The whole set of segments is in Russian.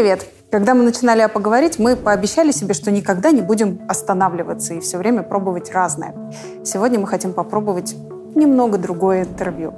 Привет! Когда мы начинали поговорить, мы пообещали себе, что никогда не будем останавливаться и все время пробовать разное. Сегодня мы хотим попробовать немного другое интервью.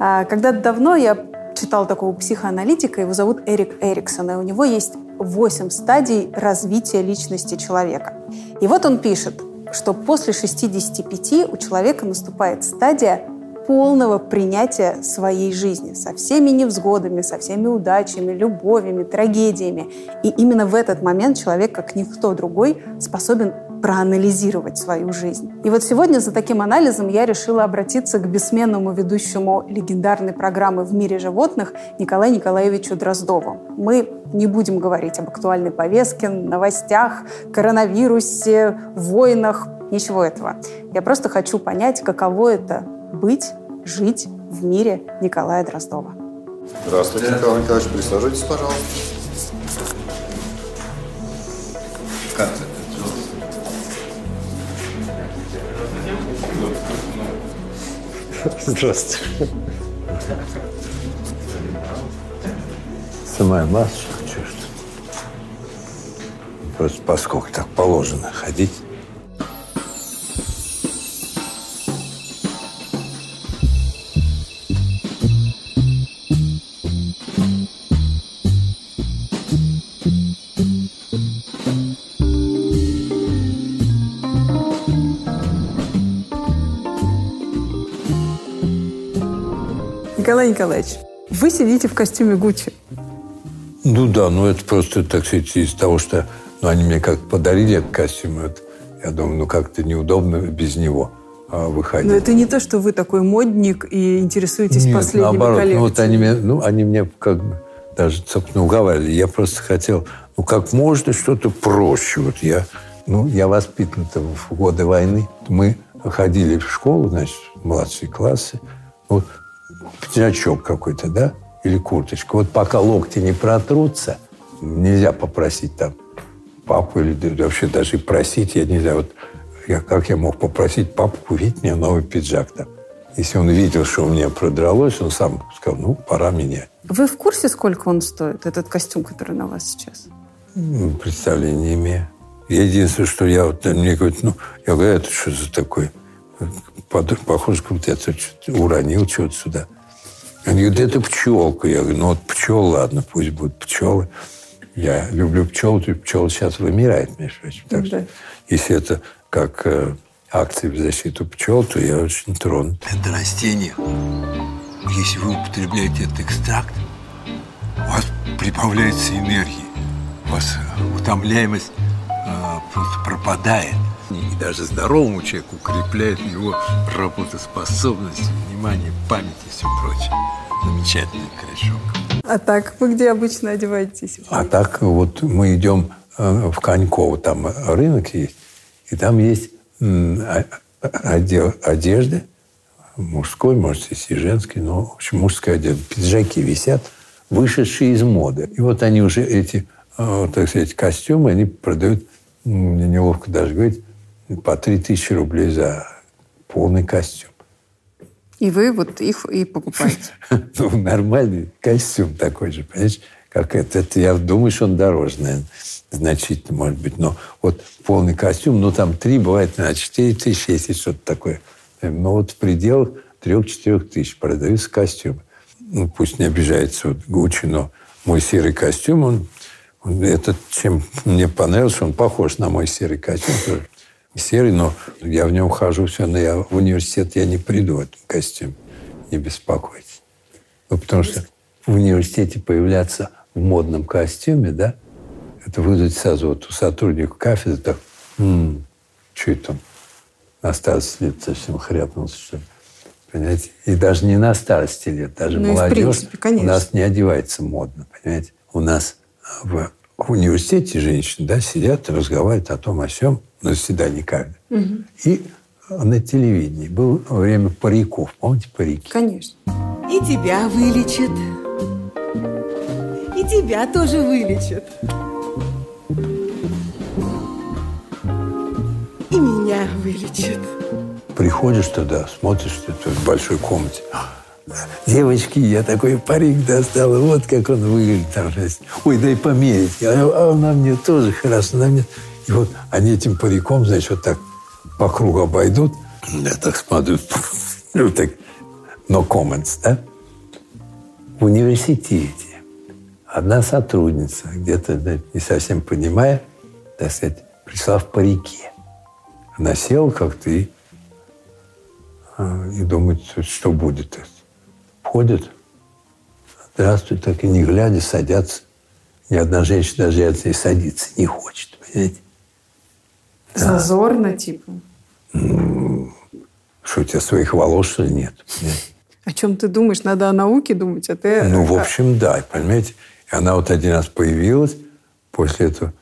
А, когда-то давно я читал такого психоаналитика, его зовут Эрик Эриксон, и у него есть 8 стадий развития личности человека. И вот он пишет, что после 65 у человека наступает стадия полного принятия своей жизни со всеми невзгодами, со всеми удачами, любовями, трагедиями. И именно в этот момент человек, как никто другой, способен проанализировать свою жизнь. И вот сегодня за таким анализом я решила обратиться к бессменному ведущему легендарной программы «В мире животных» Николаю Николаевичу Дроздову. Мы не будем говорить об актуальной повестке, новостях, коронавирусе, войнах, ничего этого. Я просто хочу понять, каково это быть, жить в мире Николая Дроздова. Здравствуйте, Николай Николаевич. Присаживайтесь, пожалуйста. Как ты? Здравствуйте. Снимаю масочку, что ж Просто поскольку так положено ходить. Николай Николаевич, вы сидите в костюме Гуччи. Ну да, ну это просто, так сказать, из того, что ну, они мне как подарили этот костюм. Вот, я думаю, ну как-то неудобно без него а, выходить. Но это не то, что вы такой модник и интересуетесь Нет, последними наоборот, коллекциями. ну вот они мне, ну, они мне как бы даже, собственно, уговаривали. Я просто хотел, ну как можно что-то проще. Вот я, ну, я воспитан в годы войны. Мы ходили в школу, значит, младшие классы. Вот пиджачок какой-то, да, или курточка. Вот пока локти не протрутся, нельзя попросить там папу или вообще даже просить, я не знаю, вот я, как я мог попросить папу купить мне новый пиджак там. Если он видел, что у меня продралось, он сам сказал, ну, пора менять. Вы в курсе, сколько он стоит, этот костюм, который на вас сейчас? Ну, представления не имею. Единственное, что я вот, мне говорят, ну, я говорю, это что за такой? Похоже, как будто я что-то уронил что-то сюда. Они говорят, это пчелка. Я говорю, ну вот пчел, ладно, пусть будут пчелы. Я люблю пчел, то пчел сейчас вымирает, между прочим. Так что, если это как э, акции в защиту пчел, то я очень тронут. Это растение. Если вы употребляете этот экстракт, у вас прибавляется энергии. У вас утомляемость э, просто пропадает. И даже здоровому человеку укрепляет его работоспособность, внимание, память и все прочее. Замечательный корешок. А так, вы где обычно одеваетесь? А так вот мы идем э, в Коньково, там рынок есть, и там есть отдел одежды, мужской, может, есть и женский, но, в общем, мужская одежда. Пиджаки висят, вышедшие из моды. И вот они уже, эти, так сказать, костюмы, они продают, мне неловко даже говорить, по 3000 рублей за полный костюм. И вы вот их и покупаете? Ну, нормальный костюм такой же, понимаешь, как это. Это я думаю, что он дороже, наверное, значительно, может быть. Но вот полный костюм, ну, там три, бывает, на 4 тысячи, если что-то такое. Но вот в пределах 3-4 тысяч продаются костюмы. Ну, пусть не обижается вот Гуччи, но мой серый костюм, он, он этот, чем мне понравился, он похож на мой серый костюм тоже серый, но я в нем хожу все, но я в университет я не приду в этом костюме. Не беспокойтесь. Ну, потому что в университете появляться в модном костюме, да, это вызвать сразу вот у сотрудника кафедры так, м-м, что это он на старости лет совсем хряпнулся, что ли. Понимаете? И даже не на старости лет, даже ну, молодежь принципе, у нас не одевается модно, понимаете? У нас в, в университете женщины да, сидят и разговаривают о том, о сем, на заседании кафедры. Угу. И на телевидении было время париков. Помните парики? Конечно. И тебя вылечат. И тебя тоже вылечат. И меня вылечат. Приходишь туда, смотришь, ты в большой комнате. Девочки, я такой парик достал, и вот как он выглядит. Ой, дай померить. А, а на мне тоже хорошо, на мне... И вот они этим париком, значит, вот так по кругу обойдут. Я так смотрю, ну так, no comments, да? В университете одна сотрудница, где-то не совсем понимая, так сказать, пришла в парике. Она села как-то и, а, и думает, что будет. Входит, здравствуй, так и не глядя, садятся. Ни одна женщина даже это и садиться не хочет, понимаете? Да. Зазорно, типа? Что, у тебя своих волос, что ли, нет? О чем ты думаешь? Надо о науке думать, а ты... Ну, в общем, да, понимаете? И она вот один раз появилась, после этого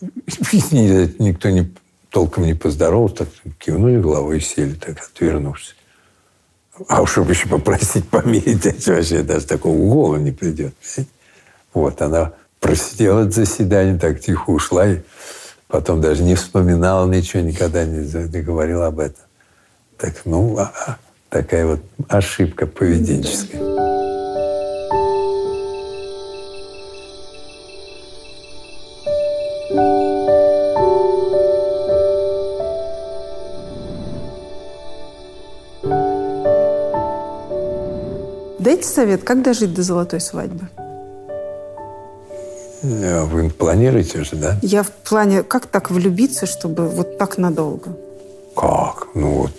никто не, толком не поздоровался, так кивнули головой и сели, так отвернувшись. А уж чтобы еще попросить померить, это вообще даже такого голову не придет. Вот, она просидела это заседание, так тихо ушла, и потом даже не вспоминала ничего, никогда не, не говорила об этом. Так, ну, а, а, такая вот ошибка поведенческая. Дайте совет, как дожить до золотой свадьбы? А вы планируете уже, да? Я в плане, как так влюбиться, чтобы вот так надолго? Как? Ну вот,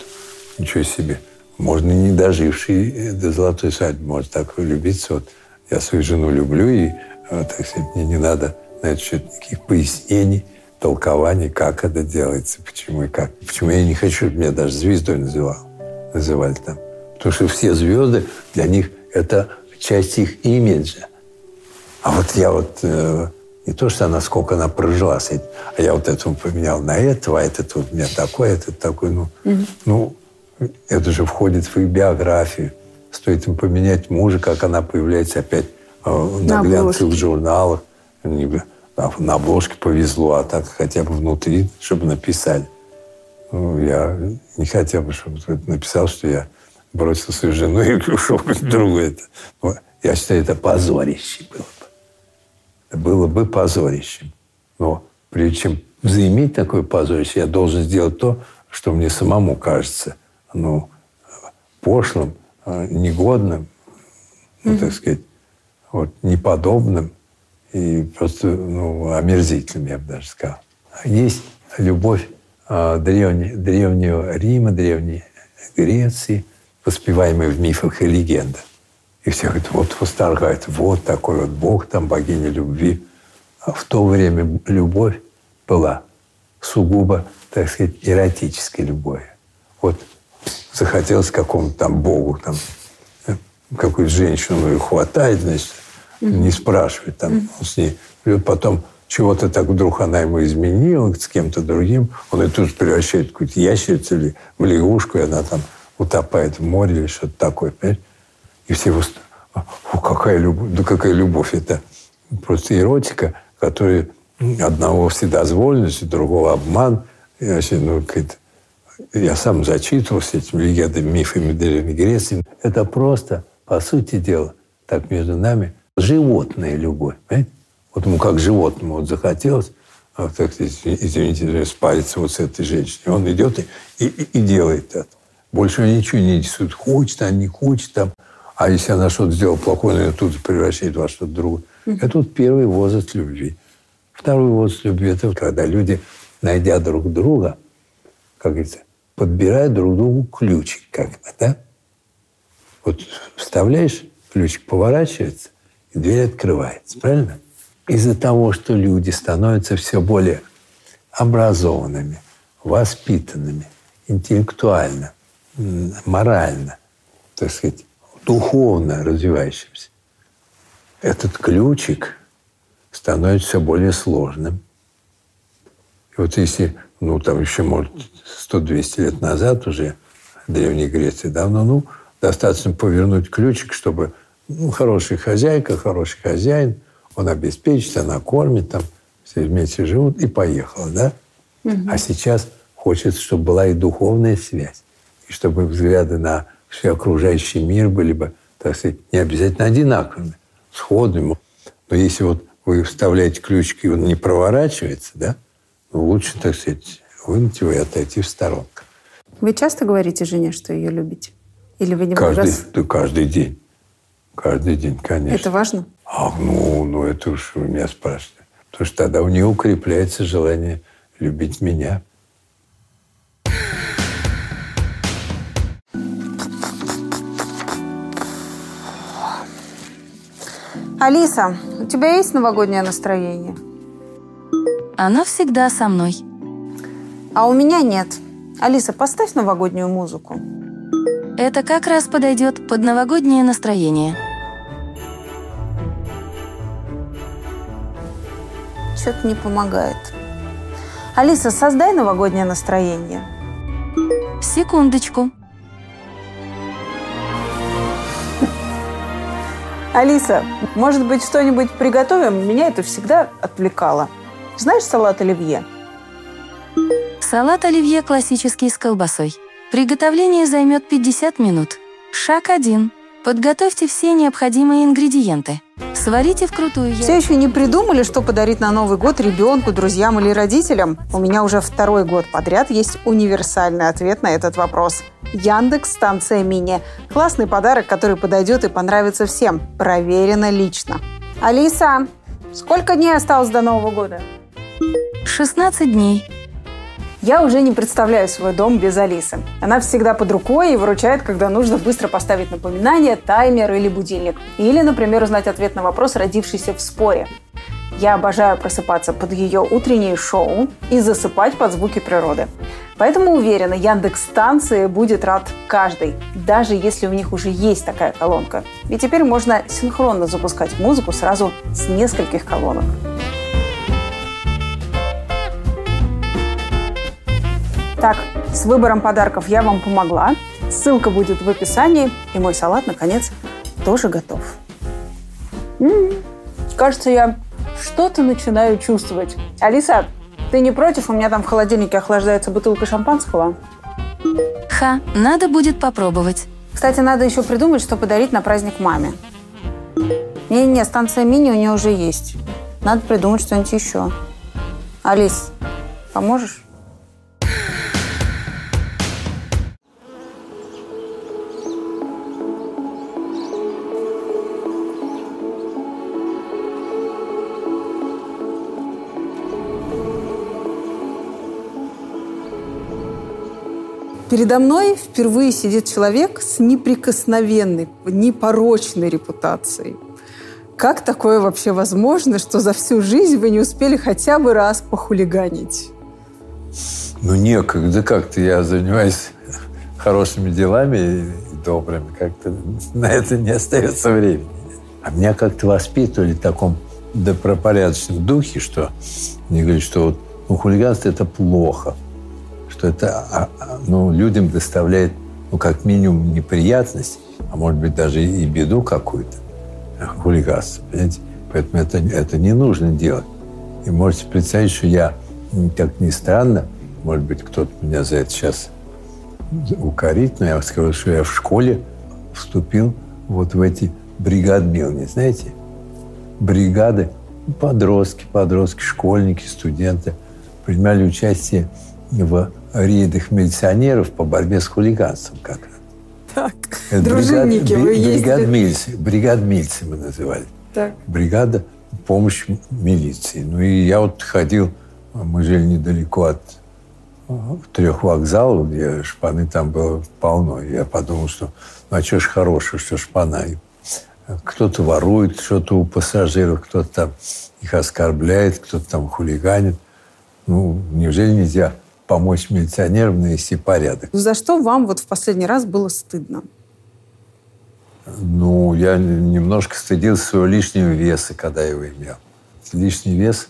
ничего себе. Можно не доживший до золотой свадьбы, может так влюбиться. Вот я свою жену люблю, и, а, так сказать, мне не надо на этот счет никаких пояснений, толкований, как это делается, почему и как. Почему я не хочу, чтобы меня даже звездой называл, называли там. Потому что все звезды, для них это часть их имиджа. А вот я вот э, не то, что она сколько она прожила с этим, а я вот этого поменял на этого, а этот вот у меня такой, этот такой. Ну, угу. ну, это же входит в их биографию. Стоит им поменять мужа, как она появляется опять э, на, на глянцевых журналах. На обложке повезло, а так хотя бы внутри, чтобы написали. Ну, я не хотел бы, чтобы написал, что я бросил свою жену и ушел к другу. Это, я считаю, это позорище было бы. Было бы позорищем. Но прежде чем заиметь такое позорище, я должен сделать то, что мне самому кажется ну, пошлым, а, негодным, ну, так сказать, вот, неподобным и просто ну, омерзительным, я бы даже сказал. Есть любовь э, древне, древнего Рима, древней Греции, воспеваемые в мифах и легендах. И все говорят, вот восторгают, вот такой вот Бог, там богиня любви. А в то время любовь была сугубо, так сказать, эротической любовью. Вот захотелось какому-то там Богу, там, какую-то женщину ее хватает, значит, не спрашивает там он с ней. И вот потом чего-то так вдруг она ему изменила с кем-то другим, он ее тут превращает в какую-то ящерицу или в лягушку, и она там утопает в море или что-то такое, понимаешь? И все его... О, какая любовь, да какая любовь, это просто эротика, которая одного вседозволенность, другого обман. И вообще, ну, я сам зачитывался этими легендами, мифами Древней Греции. Это просто, по сути дела, так между нами, животная любовь. Понимаете? Вот ему как животному вот захотелось, а, так извините, спариться вот с этой женщиной. Он идет и, и, и делает это. Больше ничего не интересует. Хочет она, не хочет там. А если она что-то сделала плохое, она тут же превращает во что-то другое. Это вот первый возраст любви. Второй возраст любви – это когда люди, найдя друг друга, как говорится, подбирают друг другу ключик как бы, да? Вот вставляешь, ключик поворачивается, и дверь открывается, правильно? Из-за того, что люди становятся все более образованными, воспитанными, интеллектуально, морально, так сказать, духовно развивающимся, этот ключик становится все более сложным. И вот если, ну, там еще, может, 100-200 лет назад уже, в Древней Греции давно, ну, достаточно повернуть ключик, чтобы ну, хорошая хозяйка, хороший хозяин, он обеспечит, она кормит, там, все вместе живут, и поехала, да? Угу. А сейчас хочется, чтобы была и духовная связь и чтобы взгляды на все окружающий мир были бы так сказать, не обязательно одинаковыми, сходными. Но если вот вы вставляете ключики, и он не проворачивается, да, ну, лучше, так сказать, вынуть его и отойти в сторонку. Вы часто говорите жене, что ее любите? Или вы не Каждый, раз... да, каждый день. Каждый день, конечно. Это важно? А, ну, ну, это уж вы меня спрашиваете. Потому что тогда у нее укрепляется желание любить меня. Алиса, у тебя есть новогоднее настроение? Оно всегда со мной. А у меня нет. Алиса, поставь новогоднюю музыку. Это как раз подойдет под новогоднее настроение. Что-то не помогает. Алиса, создай новогоднее настроение. Секундочку. Алиса, может быть, что-нибудь приготовим? Меня это всегда отвлекало. Знаешь салат оливье? Салат оливье классический с колбасой. Приготовление займет 50 минут. Шаг 1. Подготовьте все необходимые ингредиенты. Сварите вкрутую Все яйца. еще не придумали, что подарить на Новый год ребенку, друзьям или родителям? У меня уже второй год подряд есть универсальный ответ на этот вопрос. Яндекс станция мини. Классный подарок, который подойдет и понравится всем. Проверено лично. Алиса, сколько дней осталось до Нового года? 16 дней. Я уже не представляю свой дом без Алисы. Она всегда под рукой и выручает, когда нужно быстро поставить напоминание, таймер или будильник. Или, например, узнать ответ на вопрос, родившийся в споре. Я обожаю просыпаться под ее утреннее шоу и засыпать под звуки природы. Поэтому уверена, Яндекс станции будет рад каждый, даже если у них уже есть такая колонка. Ведь теперь можно синхронно запускать музыку сразу с нескольких колонок. Так, с выбором подарков я вам помогла. Ссылка будет в описании. И мой салат, наконец, тоже готов. М, Кажется, я что-то начинаю чувствовать. Алиса, ты не против? У меня там в холодильнике охлаждается бутылка шампанского. Ха, надо будет попробовать. Кстати, надо еще придумать, что подарить на праздник маме. Не-не, станция мини у нее уже есть. Надо придумать что-нибудь еще. Алис, поможешь? Передо мной впервые сидит человек с неприкосновенной, непорочной репутацией. Как такое вообще возможно, что за всю жизнь вы не успели хотя бы раз похулиганить? Ну, некогда как-то. Я занимаюсь хорошими делами и добрыми. Как-то на это не остается времени. А меня как-то воспитывали в таком добропорядочном духе, что мне говорят, что вот, ну, хулиганство – это плохо. Что это а, а, ну, людям доставляет, ну, как минимум, неприятность, а может быть, даже и беду какую-то. Хулиганство, понимаете? Поэтому это, это не нужно делать. И можете представить, что я, как ни странно, может быть, кто-то меня за это сейчас укорит, но я скажу, что я в школе вступил вот в эти бригадмилни, знаете? Бригады, подростки, подростки, школьники, студенты принимали участие рейдах милиционеров по борьбе с хулиганством как раз. Так, Это дружинники, бригад- вы бри- ездили... бригадмильцы, бригадмильцы мы называли. Так. Бригада помощь милиции. Ну и я вот ходил, мы жили недалеко от э, трех вокзалов, где шпаны там было полно. Я подумал, что ну а что ж хорошего, что шпана. И Кто-то ворует что-то у пассажиров, кто-то там их оскорбляет, кто-то там хулиганит. Ну, неужели нельзя помочь милиционерам навести порядок? За что вам вот в последний раз было стыдно? Ну, я немножко стыдился своего лишнего веса, когда его имел. Лишний вес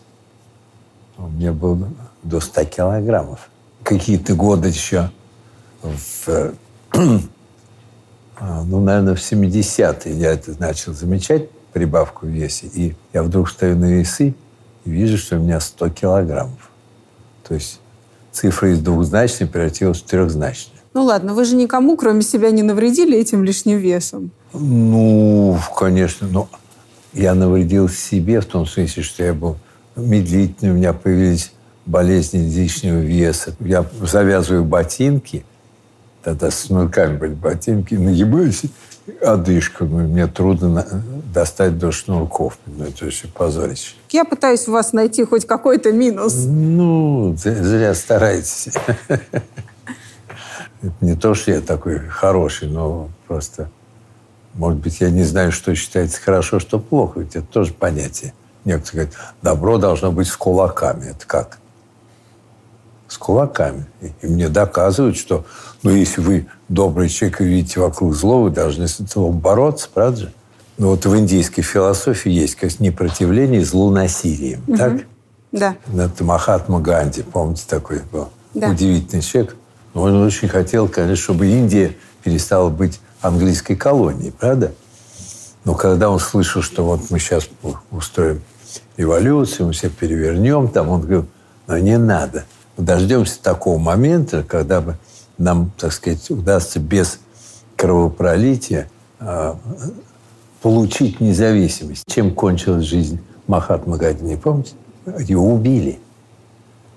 у меня был до 100 килограммов. Какие-то годы еще, в, э, а, ну, наверное, в 70-е я это начал замечать, прибавку в весе. И я вдруг стою на весы и вижу, что у меня 100 килограммов. То есть цифра из двухзначной превратилась в трехзначную. Ну ладно, вы же никому, кроме себя, не навредили этим лишним весом. Ну, конечно, но я навредил себе в том смысле, что я был медлительный, у меня появились болезни лишнего веса. Я завязываю ботинки, тогда с шнурками были ботинки, нагибаюсь, одышка. Ну, мне трудно достать до шнурков. Ну, это вообще позорище. Я пытаюсь у вас найти хоть какой-то минус. Ну, зря стараетесь. Это не то, что я такой хороший, но просто, может быть, я не знаю, что считается хорошо, что плохо. Ведь это тоже понятие. Некоторые говорят, добро должно быть с кулаками. Это как? С кулаками. И мне доказывают, что, ну, если вы добрый человек и видите вокруг зло, вы должны с этим бороться, правда же? Ну, вот в индийской философии есть как непротивление злу насилием, угу. так? Да. Это Махатма Ганди, помните, такой был да. удивительный человек. Но он очень хотел, конечно, чтобы Индия перестала быть английской колонией, правда? Но когда он слышал, что вот мы сейчас устроим революцию, мы все перевернем, там он говорил, но не надо. Мы дождемся такого момента, когда бы нам, так сказать, удастся без кровопролития э, получить независимость. Чем кончилась жизнь Махатма Ганди, не помните? Ее убили.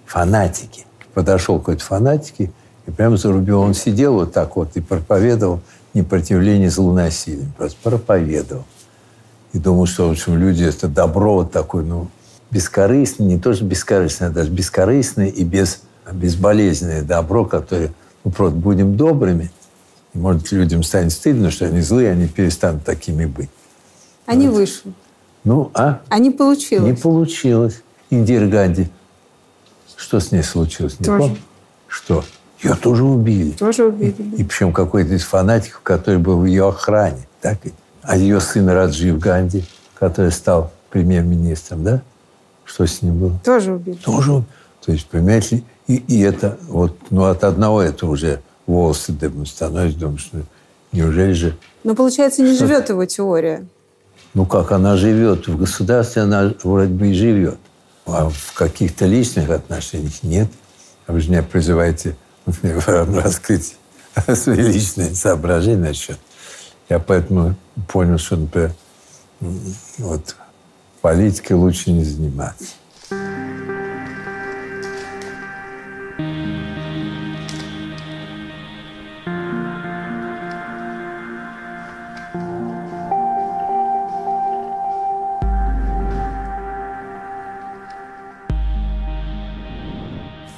Фанатики. Подошел какой-то фанатики, и прямо за рубежом он сидел вот так вот и проповедовал непротивление злонасилием. Просто проповедовал. И думал, что, в общем, люди, это добро вот такое, ну, бескорыстное, не то, что бескорыстное, а даже бескорыстное и без, безболезненное добро, которое, просто будем добрыми, и, может, людям станет стыдно, что они злые, они перестанут такими быть. Они вот. вышли. Ну, а? А не получилось? Не получилось. Индира Ганди. Что с ней случилось? Не тоже. Помню? Что? Ее тоже убили. Тоже убили. И причем какой-то из фанатиков, который был в ее охране. Так? А ее сын Раджив Ганди, который стал премьер-министром, да? Что с ним было? Тоже убили. Тоже. То есть, понимаете, и, и это вот, ну, от одного это уже волосы дыбом становятся, думаю, что неужели же... Но, получается, не живет его теория. Ну, как она живет? В государстве она вроде бы и живет. А в каких-то личных отношениях нет. Вы же меня призываете раскрыть свои личные соображения насчет. Я поэтому понял, что, например, вот, политикой лучше не заниматься.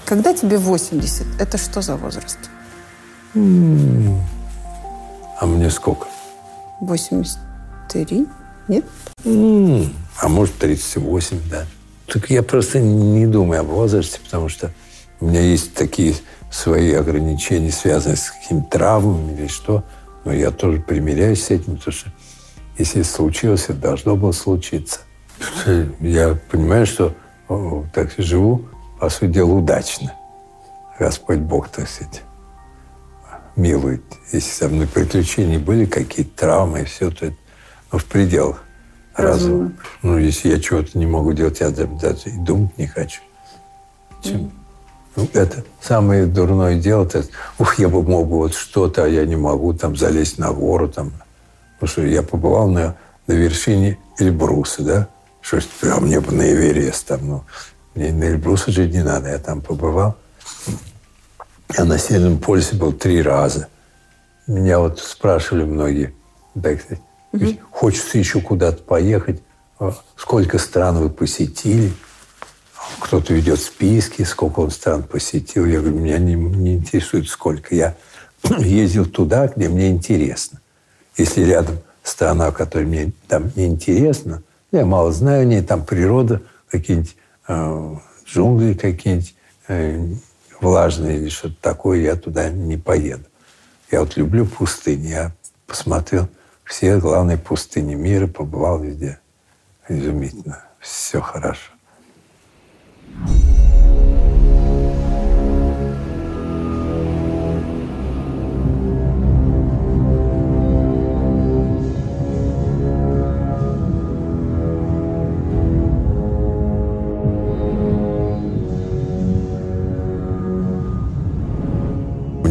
Когда тебе 80, это что за возраст? А мне сколько? 83? Нет? А может, 38, да. Так я просто не думаю об возрасте, потому что у меня есть такие свои ограничения, связанные с какими-то травмами или что. Но я тоже примиряюсь с этим, потому что если случилось, это должно было случиться. Я понимаю, что так живу по сути дела, удачно. Господь Бог, так сказать, милует. Если со мной приключения были, какие-то травмы и все, то это ну, в пределах разума. Ну, если я чего-то не могу делать, я даже и думать не хочу. Чем? Mm. Ну, это самое дурное дело. Это, ух, я бы мог бы вот что-то, а я не могу там залезть на гору. Там. Потому что я побывал на, на вершине Эльбруса, да? Что а мне бы на Эверест там, ну, мне на Эльбрус жить не надо, я там побывал. Я на Северном полюсе был три раза. Меня вот спрашивали многие, так сказать, угу. хочется еще куда-то поехать, а сколько стран вы посетили. Кто-то ведет списки, сколько он стран посетил. Я говорю, меня не, не интересует сколько. Я ездил туда, где мне интересно. Если рядом страна, которая мне там не интересна, я мало знаю о ней, там природа, какие-нибудь Э, джунгли какие-нибудь э, влажные или что-то такое, я туда не поеду. Я вот люблю пустыни. Я посмотрел все главные пустыни мира, побывал везде. Изумительно. Все хорошо.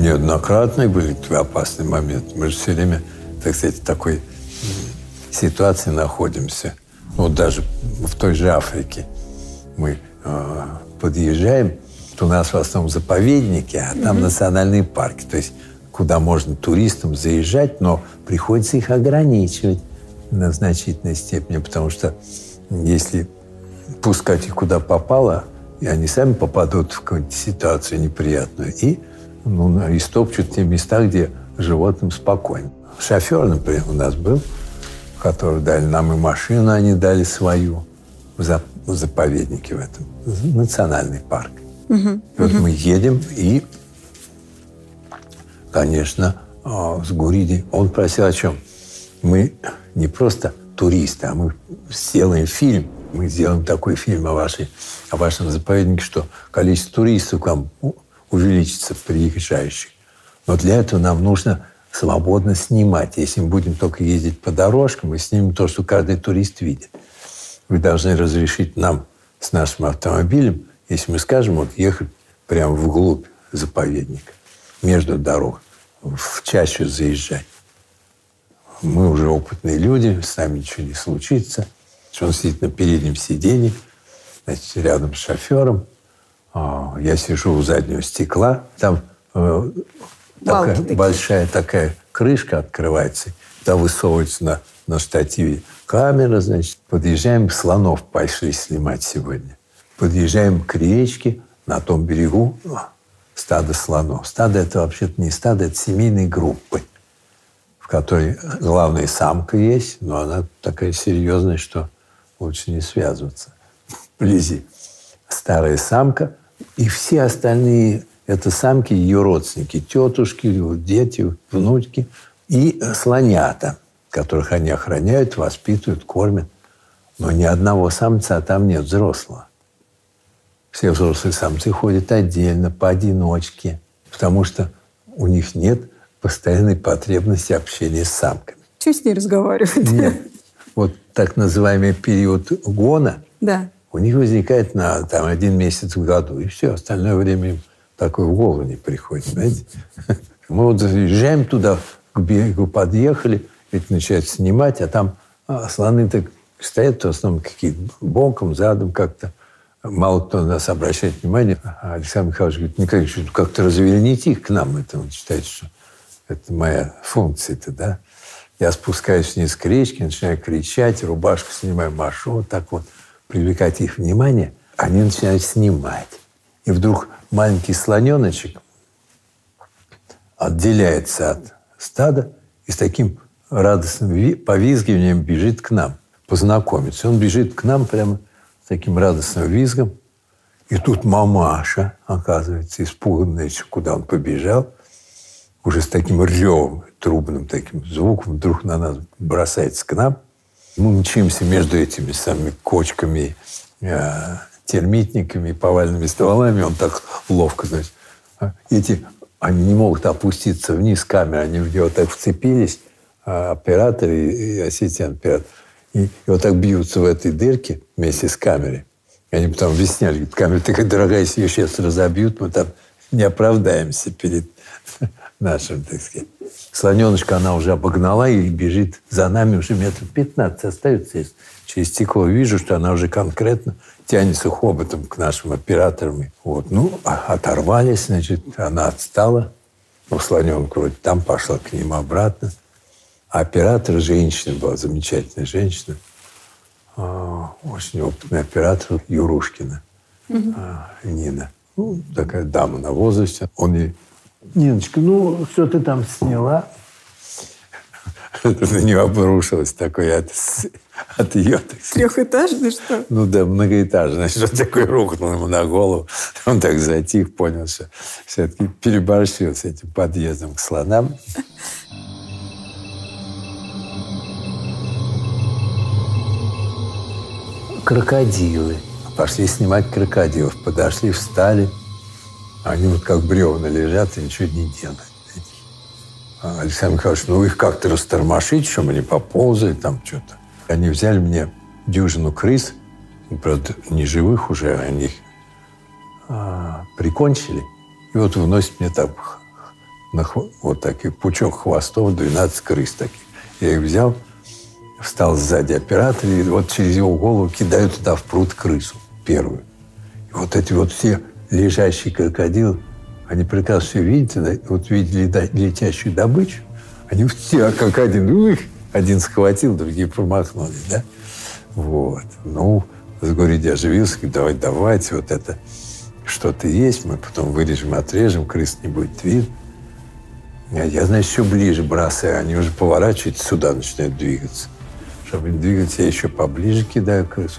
Неоднократные были опасные моменты. Мы же все время, так сказать, такой ситуации находимся. Вот даже в той же Африке мы подъезжаем, то у нас в основном заповедники, а там mm-hmm. национальные парки. То есть куда можно туристам заезжать, но приходится их ограничивать на значительной степени, потому что если пускать их куда попало, и они сами попадут в какую-нибудь ситуацию неприятную и ну, истопчут те места, где животным спокойно. Шофер, например, у нас был, который дали нам и машину, они дали свою в заповеднике в этом, национальный парк. Угу. И вот угу. мы едем, и конечно, а, с Гуриди. Он просил о чем? Мы не просто туристы, а мы сделаем фильм. Мы сделаем такой фильм о, вашей, о вашем заповеднике, что количество туристов к вам увеличится, приезжающих. Но для этого нам нужно свободно снимать. Если мы будем только ездить по дорожкам, мы снимем то, что каждый турист видит. Вы должны разрешить нам с нашим автомобилем, если мы скажем, вот ехать прямо вглубь заповедника, между дорог в чащу заезжать. Мы уже опытные люди, с нами ничего не случится. Он сидит на переднем сиденье, значит, рядом с шофером. А, я сижу у заднего стекла. Там э, такая, большая такая крышка открывается. Туда высовывается на, на штативе камера, значит. Подъезжаем, слонов пошли снимать сегодня. Подъезжаем к речке, на том берегу стадо слонов. Стадо – это вообще-то не стадо, это семейные группы, в которой главная самка есть, но она такая серьезная, что лучше не связываться вблизи. Старая самка, и все остальные – это самки, ее родственники, тетушки, дети, внучки и слонята, которых они охраняют, воспитывают, кормят. Но ни одного самца там нет взрослого. Все взрослые самцы ходят отдельно, поодиночке, потому что у них нет постоянной потребности общения с самками. Что с ней разговаривать? Нет. Вот так называемый период гона да. у них возникает на там, один месяц в году, и все, остальное время им такое в голову не приходит. Знаете? Мы вот заезжаем туда, к берегу подъехали, ведь начинают снимать, а там а, слоны так стоят в основном какие-то боком, задом как-то мало кто на нас обращает внимание. А Александр Михайлович говорит, Николаевич, ну как-то разверните их к нам. Это он считает, что это моя функция-то, да. Я спускаюсь вниз к речке, начинаю кричать, рубашку снимаю, машу, вот так вот, привлекать их внимание. Они начинают снимать. И вдруг маленький слоненочек отделяется от стада и с таким радостным повизгиванием бежит к нам познакомиться. Он бежит к нам прямо с таким радостным визгом. И тут мамаша, оказывается, испуганная, куда он побежал, уже с таким ревом, трубным таким звуком, вдруг на нас бросается к нам. Мы мчимся между этими самыми кочками, э, термитниками, повальными стволами. Он так ловко, значит. А эти, они не могут опуститься вниз камеры, они в него так вцепились, оператор и, и ассистент оператор. И, и вот так бьются в этой дырке вместе с камерой. И они потом объясняли, говорят, камера такая дорогая, если ее сейчас разобьют, мы там не оправдаемся перед нашим, так сказать. Слоненочка она уже обогнала и бежит за нами уже метров 15 остается. Я через стекло вижу, что она уже конкретно тянется хоботом к нашим операторам. Вот. Ну, а оторвались, значит, она отстала. Ну, слоненка вроде там пошла к ним обратно. А оператор женщина была, замечательная женщина. А, очень опытный оператор Юрушкина угу. Нина. Ну, такая дама на возрасте. Он ей, Ниночка, ну, что ты там сняла? На нее обрушилось такое от, от ее. Трехэтажный, что? Ну да, многоэтажный. Значит, он такой рухнул ему на голову. Он так затих, понял, что все-таки переборщил с этим подъездом к слонам. Крокодилы. Пошли снимать крокодилов. Подошли, встали. Они вот как бревна лежат и ничего не делают. А Александр Михайлович, ну их как-то растормошить, чем они поползают там что-то. Они взяли мне дюжину крыс, правда, не живых уже, они их а, прикончили. И вот выносят мне там на, вот такой пучок хвостов, 12 крыс таких. Я их взял, встал сзади оператор, и вот через его голову кидают туда в пруд крысу первую. И вот эти вот все лежащие крокодилы, они прекрасно все видят, вот видели летящую добычу, они все как один, ух, один схватил, другие промахнулись, да? Вот. Ну, Загоридий оживился, говорит, давай, давайте, вот это что-то есть, мы потом вырежем, отрежем, крыс не будет видно. Я, значит, еще ближе бросаю, они уже поворачиваются, сюда начинают двигаться. Чтобы двигаться, я еще поближе кидаю крысу,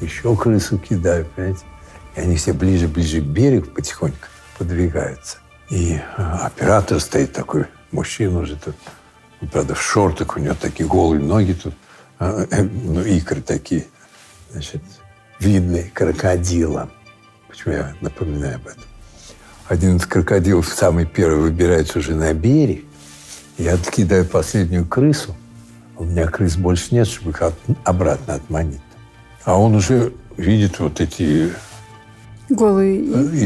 еще крысу кидаю, понимаете? И они все ближе-ближе к берегу потихоньку подвигаются. И а, оператор стоит такой, мужчина уже тут, правда, в шортах, у него такие голые ноги тут, а, э, ну, икры такие, значит, видные крокодилом. Почему я напоминаю об этом? Один из крокодилов, самый первый, выбирается уже на берег. Я кидаю последнюю крысу. У меня крыс больше нет, чтобы их обратно отманить. А он уже видит вот эти Голые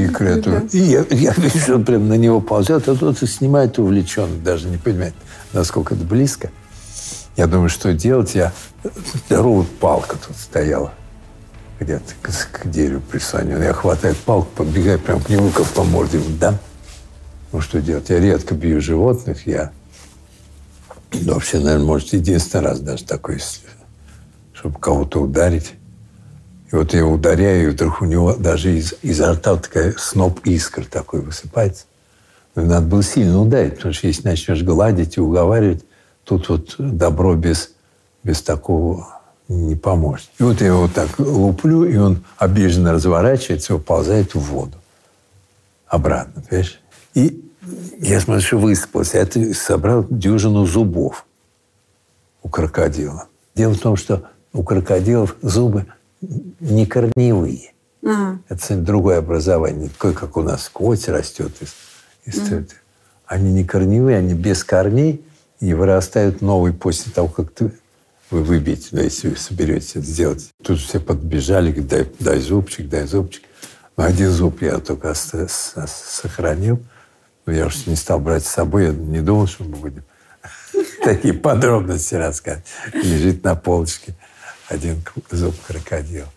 икры. Эту. Да. И я, я вижу, что он прям на него ползет, а тот и снимает увлеченно, даже не понимает, насколько это близко. Я думаю, что делать? Я... Здоровая палка тут стояла где-то к, к дереву прислонен. Я хватаю палку, подбегаю прямо к нему, как по морде ему дам. Ну, что делать? Я редко бью животных. Я ну, вообще, наверное, может, единственный раз даже такой, чтобы кого-то ударить. И вот я ударяю, и вдруг у него даже из, изо рта вот такая сноп искр такой высыпается. Но надо было сильно ударить, потому что если начнешь гладить и уговаривать, тут вот добро без, без такого не поможет. И вот я его так луплю, и он обиженно разворачивается, уползает в воду. Обратно, понимаешь? И я смотрю, что выспался. Я собрал дюжину зубов у крокодила. Дело в том, что у крокодилов зубы не корневые. Ага. Это другое образование. Такое, как у нас кость растет из, из ага. Они не корневые, они без корней и вырастают новые после того, как ты вы выбьете, да, если вы соберетесь это сделать. Тут все подбежали, говорят, дай, дай зубчик, дай зубчик. Но один зуб я только сохранил. Но я уж не стал брать с собой, я не думал, что мы будем такие подробности рассказывать. Лежит на полочке один зуб крокодила.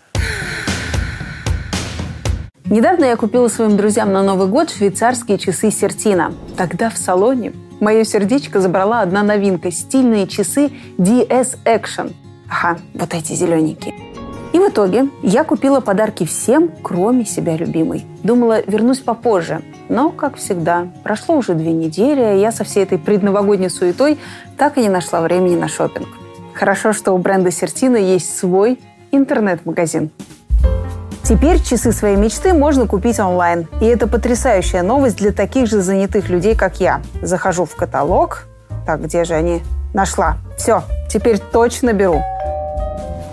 Недавно я купила своим друзьям на Новый год швейцарские часы Сертина. Тогда в салоне Мое сердечко забрала одна новинка – стильные часы DS Action. Ага, вот эти зелененькие. И в итоге я купила подарки всем, кроме себя любимой. Думала, вернусь попозже. Но, как всегда, прошло уже две недели, а я со всей этой предновогодней суетой так и не нашла времени на шопинг. Хорошо, что у бренда Сертина есть свой интернет-магазин. Теперь часы своей мечты можно купить онлайн. И это потрясающая новость для таких же занятых людей, как я. Захожу в каталог. Так, где же они? Нашла. Все, теперь точно беру.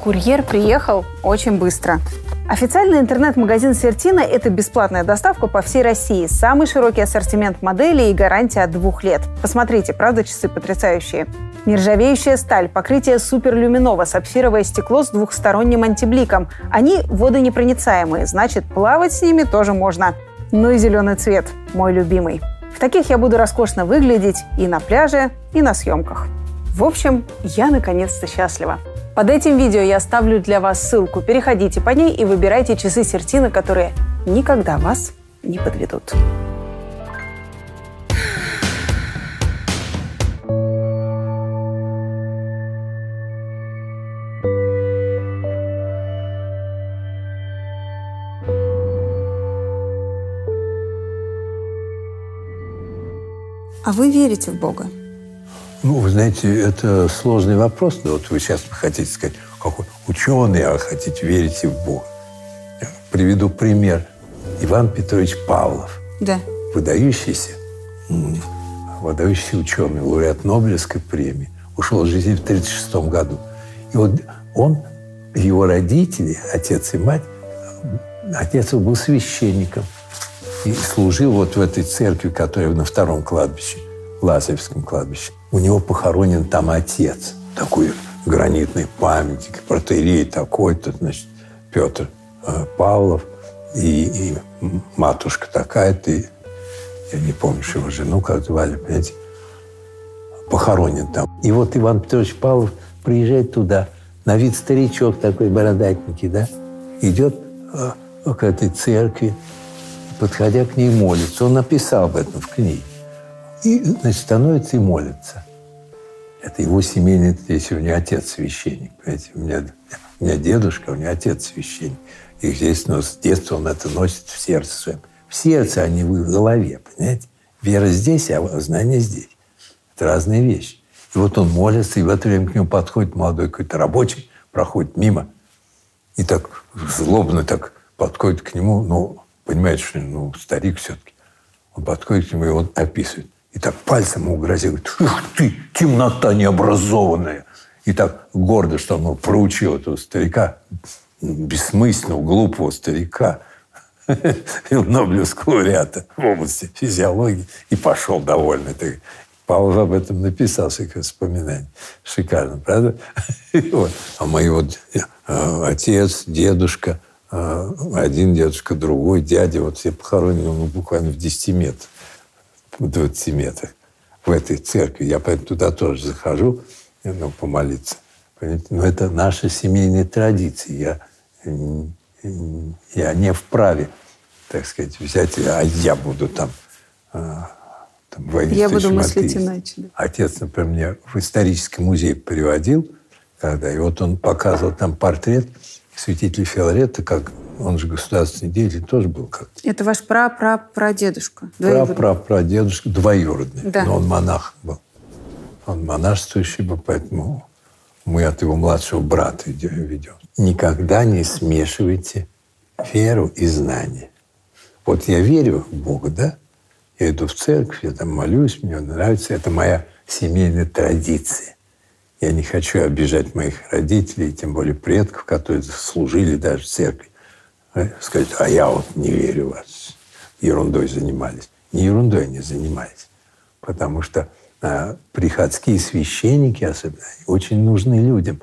Курьер приехал очень быстро. Официальный интернет-магазин Сертина – это бесплатная доставка по всей России, самый широкий ассортимент моделей и гарантия от двух лет. Посмотрите, правда часы потрясающие. Нержавеющая сталь, покрытие суперлюминова, сапфировое стекло с двухсторонним антибликом. Они водонепроницаемые, значит, плавать с ними тоже можно. Ну и зеленый цвет, мой любимый. В таких я буду роскошно выглядеть и на пляже, и на съемках. В общем, я наконец-то счастлива. Под этим видео я оставлю для вас ссылку. Переходите по ней и выбирайте часы Сертина, которые никогда вас не подведут. А вы верите в Бога? Ну, вы знаете, это сложный вопрос. Но вот вы сейчас хотите сказать, какой ученый, а хотите верить в Бога. Я приведу пример. Иван Петрович Павлов. Да. Выдающийся, выдающийся ученый, лауреат Нобелевской премии. Ушел из жизни в 1936 году. И вот он, его родители, отец и мать, отец был священником – и служил вот в этой церкви, которая на втором кладбище, Лазаревском кладбище. У него похоронен там отец, такой гранитный памятник, протеерей такой-то, значит, Петр э, Павлов и, и матушка такая-то, я не помню, его жену как звали, понимаете, похоронен там. И вот Иван Петрович Павлов приезжает туда, на вид старичок такой бородатенький, да, идет э, к этой церкви, подходя к ней молится. Он написал об этом в книге. И, значит, становится и молится. Это его семейный, если у него отец священник. Понимаете? У меня, у меня дедушка, у него отец священник. И здесь, но с детства он это носит в сердце своем. В сердце, а не в голове, понимаете? Вера здесь, а знание здесь. Это разные вещи. И вот он молится, и в это время к нему подходит молодой какой-то рабочий, проходит мимо, и так злобно так подходит к нему, ну, понимает, что ну, старик все-таки. Он подходит к нему, и он описывает. И так пальцем ему грозил. Ух ты, темнота необразованная. И так гордо, что он проучил этого старика, бессмысленного, глупого старика, Нобелевского лауреата в области физиологии, и пошел довольный. Павлов об этом написал своих воспоминаний. Шикарно, правда? вот. А мои вот э, отец, дедушка, э, один дедушка, другой дядя, вот все похоронены ну, буквально в 10 метрах, в 20 метрах в этой церкви. Я поэтому туда тоже захожу, ну, помолиться. Понимаете? Но это наша семейная традиция. Я, я не вправе, так сказать, взять, а я буду там э, там, Я буду мыслить иначе. Да. Отец, например, меня в исторический музей приводил, когда, и вот он показывал там портрет святителя Филарета, как он же государственный деятель тоже был как -то. Это ваш пра-пра-прадедушка? Пра-пра-прадедушка, двоюродный. Да. Но он монах был. Он монашествующий был, поэтому мы от его младшего брата ведем. Никогда не смешивайте веру и знание. Вот я верю в Бога, да? Я иду в церковь, я там молюсь, мне нравится. Это моя семейная традиция. Я не хочу обижать моих родителей, тем более предков, которые служили даже в церкви. Э, сказать, а я вот не верю вас. Ерундой занимались. Не ерундой они занимались. Потому что а, приходские священники, особенно, очень нужны людям.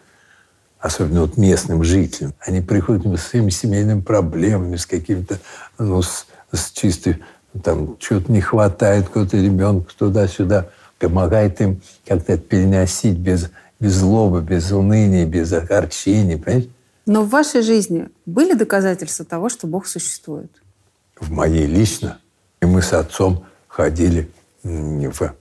Особенно вот местным жителям. Они приходят с своими семейными проблемами, с какими-то, ну, с, с чистой там что-то не хватает, какой-то ребенок туда-сюда, помогает им как-то переносить без, без злобы, без уныния, без огорчения, понимаете? Но в вашей жизни были доказательства того, что Бог существует? В моей лично. И мы с отцом ходили в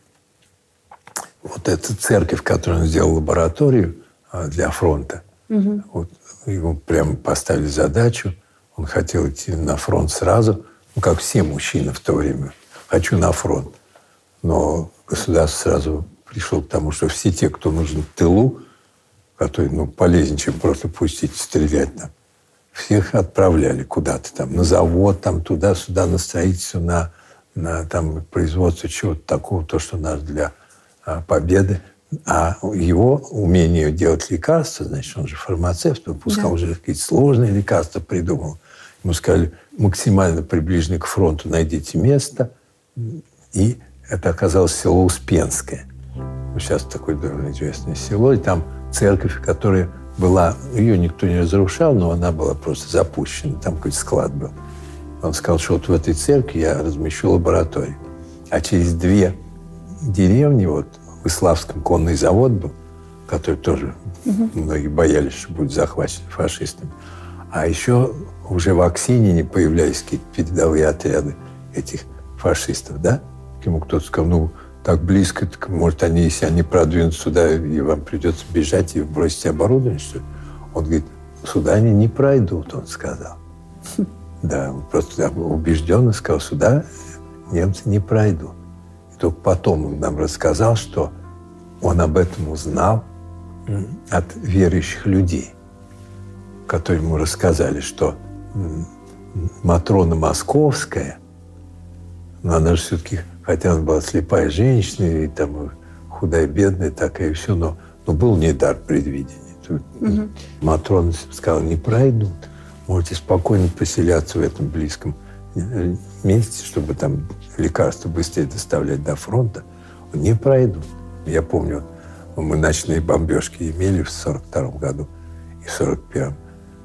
вот эту церковь, в которой он сделал лабораторию а, для фронта. Угу. Вот ему прямо поставили задачу. Он хотел идти на фронт сразу – ну, как все мужчины в то время, хочу на фронт. Но государство сразу пришло к тому, что все те, кто нужен в тылу, который ну, полезнее, чем просто пустить стрелять там, всех отправляли куда-то там, на завод, там, туда-сюда, на строительство, на, на там, производство чего-то такого, то, что надо для а, победы. А его умение делать лекарства, значит, он же фармацевт, выпускал да. уже какие-то сложные лекарства, придумал. Ему сказали, максимально приближены к фронту, найдите место. И это оказалось село Успенское. Сейчас такое довольно известное село. И там церковь, которая была... Ее никто не разрушал, но она была просто запущена. Там какой-то склад был. Он сказал, что вот в этой церкви я размещу лабораторию. А через две деревни, вот в Иславском конный завод был, который тоже угу. многие боялись, что будет захвачен фашистами. А еще уже в Аксинине появлялись какие-то передовые отряды этих фашистов, да? Ему кто-то сказал, ну, так близко, так, может, они, если они продвинутся сюда, и вам придется бежать и бросить оборудование, что ли? Он говорит, сюда они не пройдут, он сказал. Да, он просто убежденно сказал, сюда немцы не пройдут. И только потом он нам рассказал, что он об этом узнал от верующих людей которые ему рассказали, что Матрона Московская, но она же все-таки, хотя она была слепая женщина, и там худая, бедная такая, и все, но, но был не дар предвидения. Угу. Матрона сказала, не пройдут. Можете спокойно поселяться в этом близком э, месте, чтобы там лекарства быстрее доставлять до фронта. Не пройдут. Я помню, мы ночные бомбежки имели в 42 году и в 41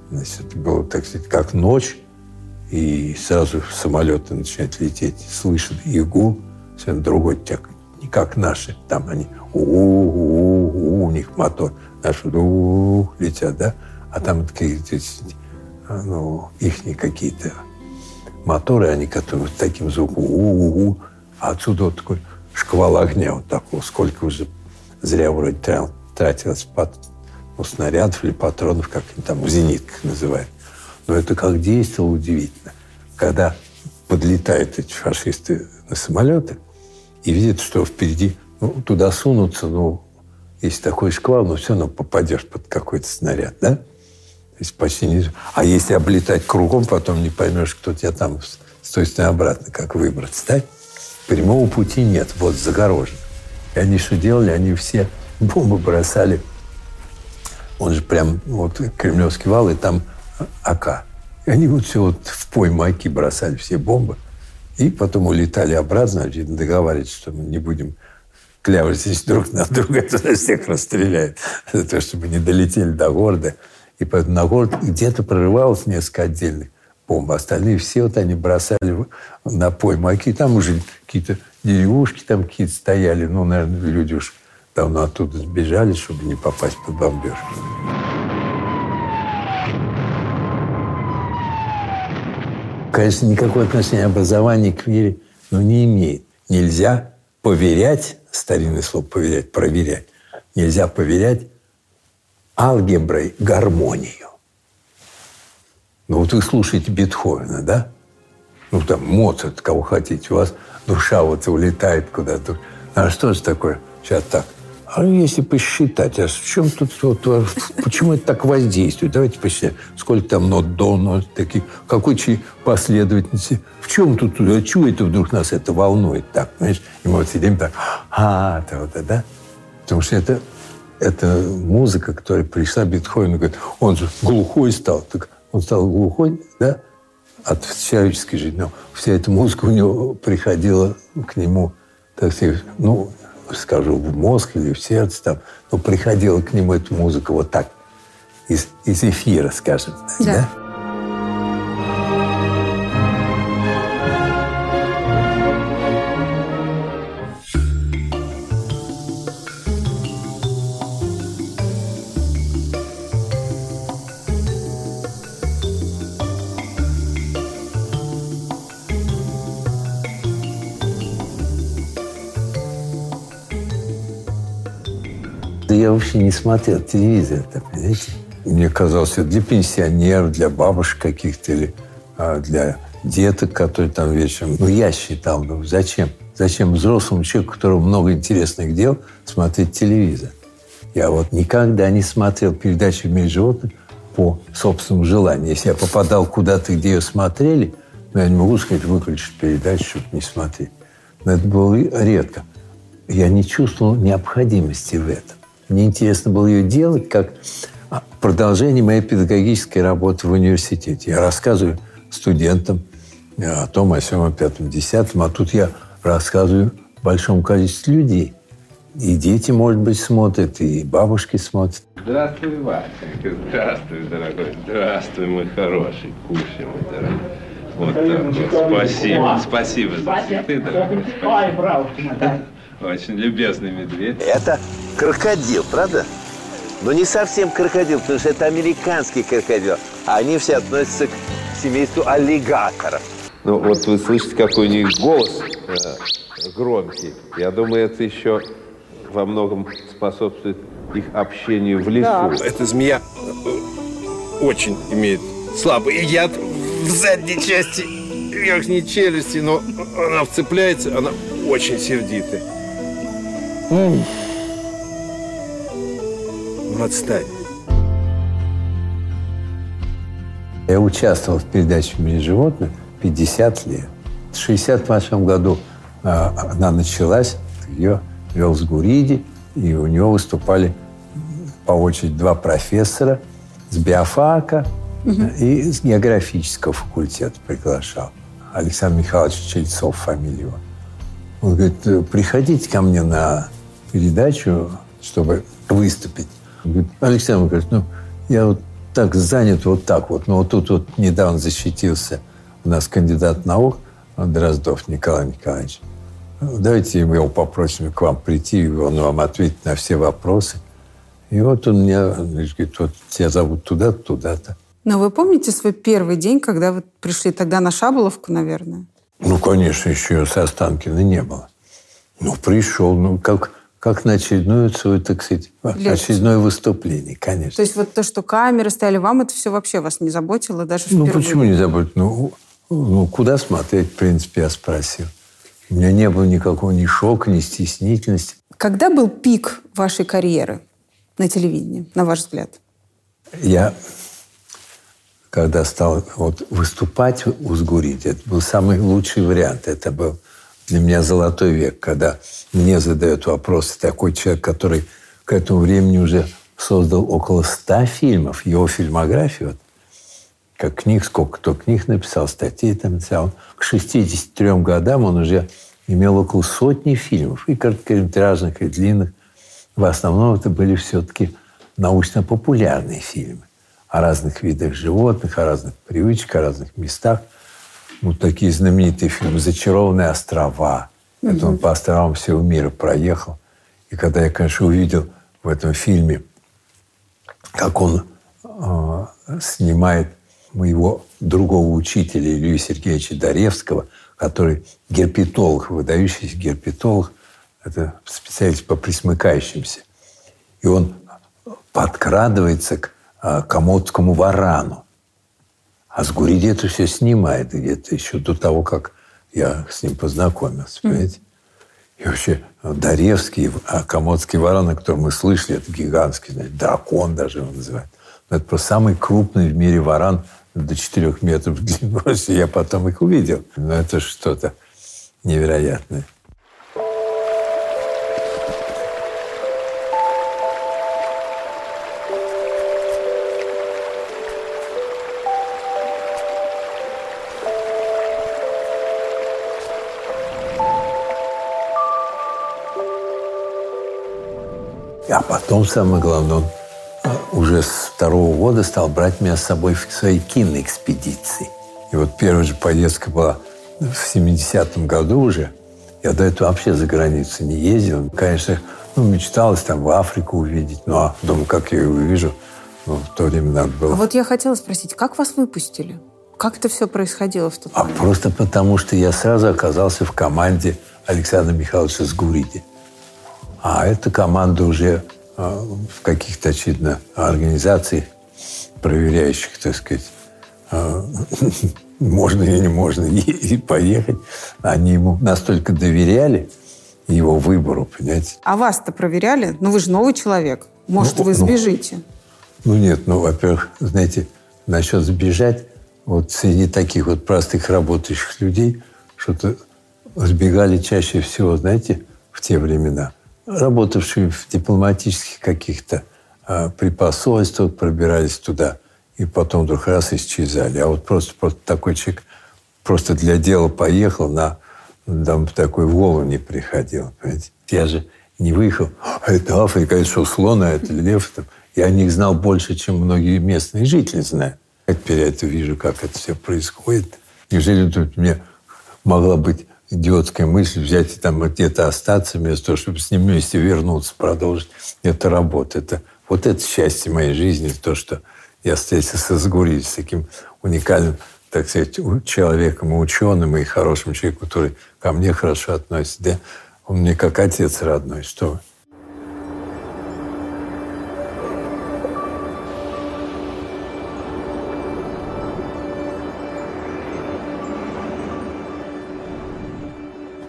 Значит, это было, так сказать, как ночь, и сразу самолеты начинают лететь, слышат гул, совершенно другой тек, не как наши. Там они у у них мотор. Наши у летят, да? А там какие-то, ну, их какие-то моторы, они которые вот таким звуком у-у-у, а отсюда вот такой шквал огня вот такого, сколько уже зря вроде тратилось под, ну, снарядов или патронов, как они там в зенитках называют. Но это как действовало удивительно. Когда подлетают эти фашисты на самолеты и видят, что впереди ну, туда сунутся, ну, если такой шквал, но все равно попадешь под какой-то снаряд, да? То есть почти не... А если облетать кругом, потом не поймешь, кто тебя там с той стороны обратно, как выбраться, да? Прямого пути нет, вот загорожен. И они что делали? Они все бомбы бросали. Он же прям, вот Кремлевский вал, и там АК. И они вот все вот в поймайки бросали все бомбы. И потом улетали обратно, значит, договаривались, что мы не будем клявались друг на друга, туда всех расстреляют. За то, чтобы не долетели до города. И поэтому на город где-то прорывалось несколько отдельных бомб. Остальные все вот они бросали на поймаки. И там уже какие-то деревушки там какие-то стояли. Ну, наверное, люди уж давно оттуда сбежали, чтобы не попасть под бомбежку. Конечно, никакого отношения образование к вере ну, не имеет. Нельзя поверять старинное слово «поверять», «проверять». Нельзя поверять алгеброй гармонию. Ну вот вы слушаете Бетховена, да? Ну там Моцарт, кого хотите. У вас душа вот улетает куда-то. А что же такое? Сейчас так – а если посчитать, а в чем тут, вот, почему это так воздействует? Давайте посчитаем, сколько там нот до, нот таких, какой последовательности, в чем тут, а чего это вдруг нас это волнует так, понимаешь? И мы вот сидим так, а, это вот, да? Потому что это, это музыка, которая пришла Бетховену, говорит, он же глухой стал, так он стал глухой, да, от человеческой жизни, но вся эта музыка у него приходила к нему, так сказать, ну, скажу, в мозг или в сердце, там, но приходила к нему эта музыка вот так, из, из эфира, скажем. Да. да? Я вообще не смотрел телевизор, так, понимаете? Мне казалось, это для пенсионеров, для бабушек каких-то или а, для деток, которые там вечером... Ну, я считал, ну, зачем? Зачем взрослому человеку, у которого много интересных дел, смотреть телевизор? Я вот никогда не смотрел передачи «В мире животных» по собственному желанию. Если я попадал куда-то, где ее смотрели, ну, я не могу сказать, выключить передачу, чтобы не смотреть. Но это было редко. Я не чувствовал необходимости в этом. Мне интересно было ее делать как продолжение моей педагогической работы в университете. Я рассказываю студентам э, о том, о всем, о пятом, десятом, а тут я рассказываю большому количеству людей. И дети, может быть, смотрят, и бабушки смотрят. Здравствуй, Васенька. Здравствуй, дорогой. Здравствуй, мой хороший. Кушай, мой дорогой. Вот так вот. Спасибо. Спасибо за цветы, дорогой. Спасибо. Очень любезный медведь. Это крокодил, правда? Но не совсем крокодил, потому что это американский крокодил. А они все относятся к семейству аллигаторов. Ну, вот вы слышите, какой у них голос э, громкий. Я думаю, это еще во многом способствует их общению в лесу. Да. Эта змея э, очень имеет слабый яд в задней части верхней челюсти, но она вцепляется, она очень сердитая. Отстань. Я участвовал в передаче «В мире животных» 50 лет. В 68 году а, она началась, ее вел с Гуриди, и у него выступали по очереди два профессора с биофака угу. и с географического факультета приглашал. Александр Михайлович Чельцов, фамилия его. Он говорит, приходите ко мне на передачу, чтобы выступить. Говорит, Александр говорит, ну, я вот так занят вот так вот. Но вот тут вот недавно защитился у нас кандидат наук Дроздов Николай Николаевич. Давайте его попросим к вам прийти, и он вам ответит на все вопросы. И вот он мне говорит, вот тебя зовут туда-то, туда-то. Но вы помните свой первый день, когда вы пришли тогда на Шаболовку, наверное? Ну, конечно, еще со Останкина не было. Ну, пришел, ну, как, как на очередное свое, так сказать, Лекцию. очередное выступление, конечно. То есть вот то, что камеры стояли, вам это все вообще вас не заботило даже Ну, впервые? почему не забыть? Ну, ну, куда смотреть, в принципе, я спросил. У меня не было никакого ни шока, ни стеснительности. Когда был пик вашей карьеры на телевидении, на ваш взгляд? Я, когда стал вот, выступать у Сгурити, это был самый лучший вариант. Это был для меня золотой век, когда мне задают вопросы такой человек, который к этому времени уже создал около ста фильмов, его фильмография, вот, как книг, сколько кто книг написал, статей там написал. К 63 годам он уже имел около сотни фильмов, и короткометражных, и длинных. В основном это были все-таки научно-популярные фильмы о разных видах животных, о разных привычках, о разных местах. Вот такие знаменитые фильмы «Зачарованные острова». Это он по островам всего мира проехал. И когда я, конечно, увидел в этом фильме, как он э, снимает моего другого учителя Илью Сергеевича Даревского, который герпетолог, выдающийся герпетолог, это специалист по присмыкающимся. И он подкрадывается к а, комодскому варану. А с Гуриди это все снимает где-то еще до того, как я с ним познакомился, понимаете? И вообще Даревский, а комодский варан, о котором мы слышали, это гигантский, знаете, дракон даже его называют. Но это просто самый крупный в мире варан до 4 метров в длину. Я потом их увидел. Но это что-то невероятное. А потом, самое главное, он а, уже с второго года стал брать меня с собой в свои киноэкспедиции. И вот первая же поездка была в 70-м году уже. Я до этого вообще за границу не ездил. Конечно, ну, мечталось там в Африку увидеть. Ну, а думаю, как я ее увижу, ну, в то время надо было. А вот я хотела спросить, как вас выпустили? Как это все происходило в тот А момент? просто потому, что я сразу оказался в команде Александра Михайловича Сгуриди. А эта команда уже э, в каких-то, очевидно, организациях, проверяющих, так сказать, э, можно или не можно и, поехать. Они ему настолько доверяли его выбору, понимаете? А вас-то проверяли? Ну, вы же новый человек. Может, Ну, вы ну. сбежите? Ну нет, ну, во-первых, знаете, насчет сбежать, вот среди таких вот простых работающих людей что-то сбегали чаще всего, знаете, в те времена, работавшие в дипломатических каких-то а, при посольствах, пробирались туда и потом вдруг раз исчезали. А вот просто, просто такой человек просто для дела поехал, на, там такой в голову не приходил. Понимаете? Я же не выехал, а это Африка, это что, слон, а это лев. Там. Я о них знал больше, чем многие местные жители знают. Теперь я это вижу, как это все происходит. Неужели тут мне могла быть идиотская мысль взять и там где-то остаться, вместо того, чтобы с ним вместе вернуться, продолжить эту работу. Это, вот это счастье моей жизни, то, что я встретился с Гури, с таким уникальным, так сказать, человеком и ученым, и хорошим человеком, который ко мне хорошо относится. Да? Он мне как отец родной, что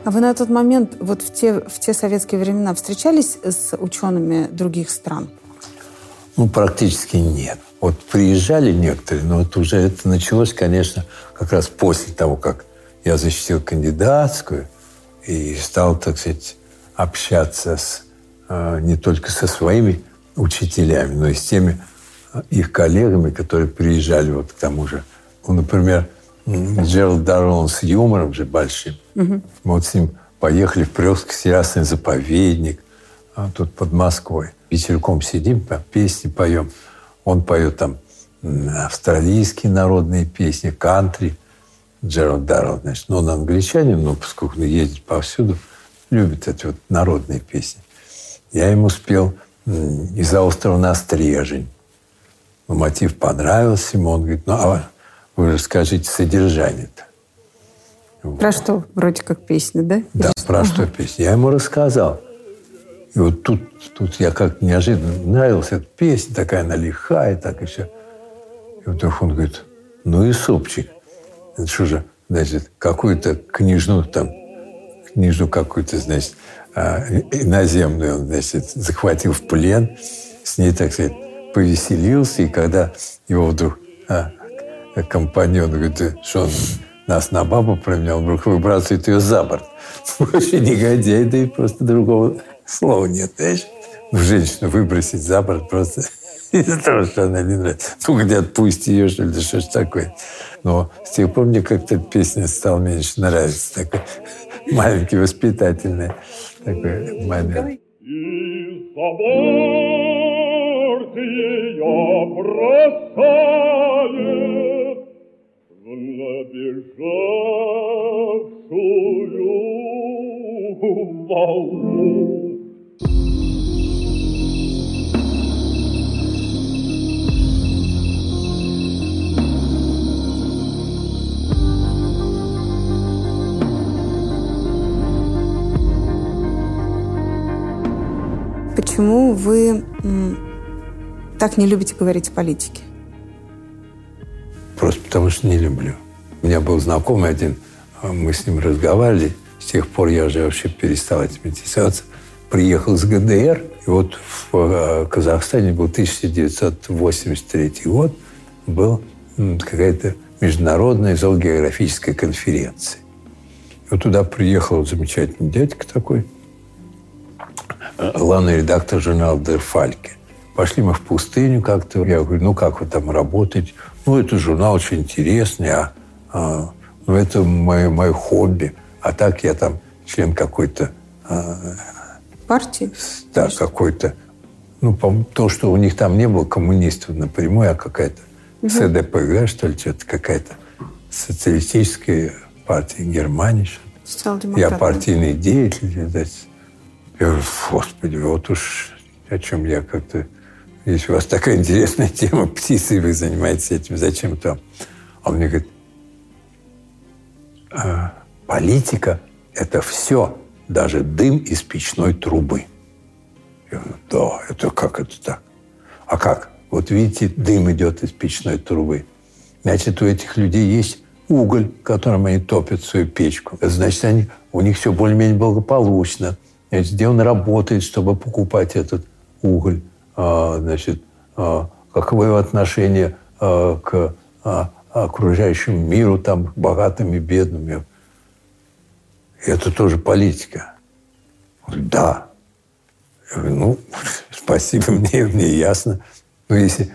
А вы на тот момент, вот в те, в те советские времена, встречались с учеными других стран? Ну, практически нет. Вот приезжали некоторые, но вот уже это началось, конечно, как раз после того, как я защитил кандидатскую и стал, так сказать, общаться с, э, не только со своими учителями, но и с теми э, их коллегами, которые приезжали вот к тому же. Ну, например, Джеральд Даррон с юмором же большим. Мы вот с ним поехали в Прёско-Ясный заповедник, а, тут под Москвой. Вечерком сидим, там песни поем. Он поет там австралийские народные песни, кантри. Джеральд Даррелл, значит. Но он англичанин, но поскольку он ездит повсюду, любит эти вот народные песни. Я ему спел из-за острова на Стрежень. Ну, мотив понравился ему. Он говорит, ну, а вы скажите содержание-то. Про что? Вроде как песня, да? Да, Или про ага. что песня. Я ему рассказал. И вот тут, тут я как неожиданно нравилась эта песня, такая она лихая, так и все. И вдруг он говорит, ну и супчик. Это что же, значит, какую-то книжную там, книжную какую-то, значит, а, иноземную он, значит, захватил в плен, с ней, так сказать, повеселился, и когда его вдруг а, компаньон говорит, что он нас на бабу променял, вдруг выбрасывает ее за борт. Вообще негодяй, да и просто другого слова нет, знаешь? Ну, женщину выбросить за борт просто из-за того, что она не нравится. Ну, где отпусти ее, что ли, да что ж такое. Но с тех пор мне как-то песня стала меньше нравиться. Такой маленький, воспитательный такой момент. бросает в набежавшую волну. Почему вы так не любите говорить о политике? Просто потому что не люблю. У меня был знакомый один, а мы с ним разговаривали, с тех пор я уже вообще перестал этим интересоваться. Приехал с ГДР, и вот в э, Казахстане был 1983 год, был какая-то международная зоогеографическая конференция. И вот туда приехал замечательный дядька такой, э, главный редактор журнала «Дер Фальке». Пошли мы в пустыню как-то. Я говорю, ну как вы там работаете? Ну, это журнал очень интересный, а, а ну, это мое, мое хобби. А так я там член какой-то... а, Партии? да, какой-то... Ну, то, что у них там не было коммунистов напрямую, а какая-то Мгм. СДПГ, что ли, что-то какая-то социалистическая партия Германии. Я партийный деятель. Я говорю, господи, вот уж о чем я как-то... Если у вас такая интересная тема птицы, вы занимаетесь этим, зачем там? А он мне говорит, «А, политика – это все, даже дым из печной трубы. Я говорю, да, это как это так? А как? Вот видите, дым идет из печной трубы. Значит, у этих людей есть уголь, которым они топят свою печку. Значит, они, у них все более-менее благополучно. Значит, где он работает, чтобы покупать этот уголь? А, значит, а, каково его отношение а, к окружающему миру, там, к богатым и бедным? Это тоже политика. Да. Я говорю, ну, спасибо, мне, мне ясно. Но если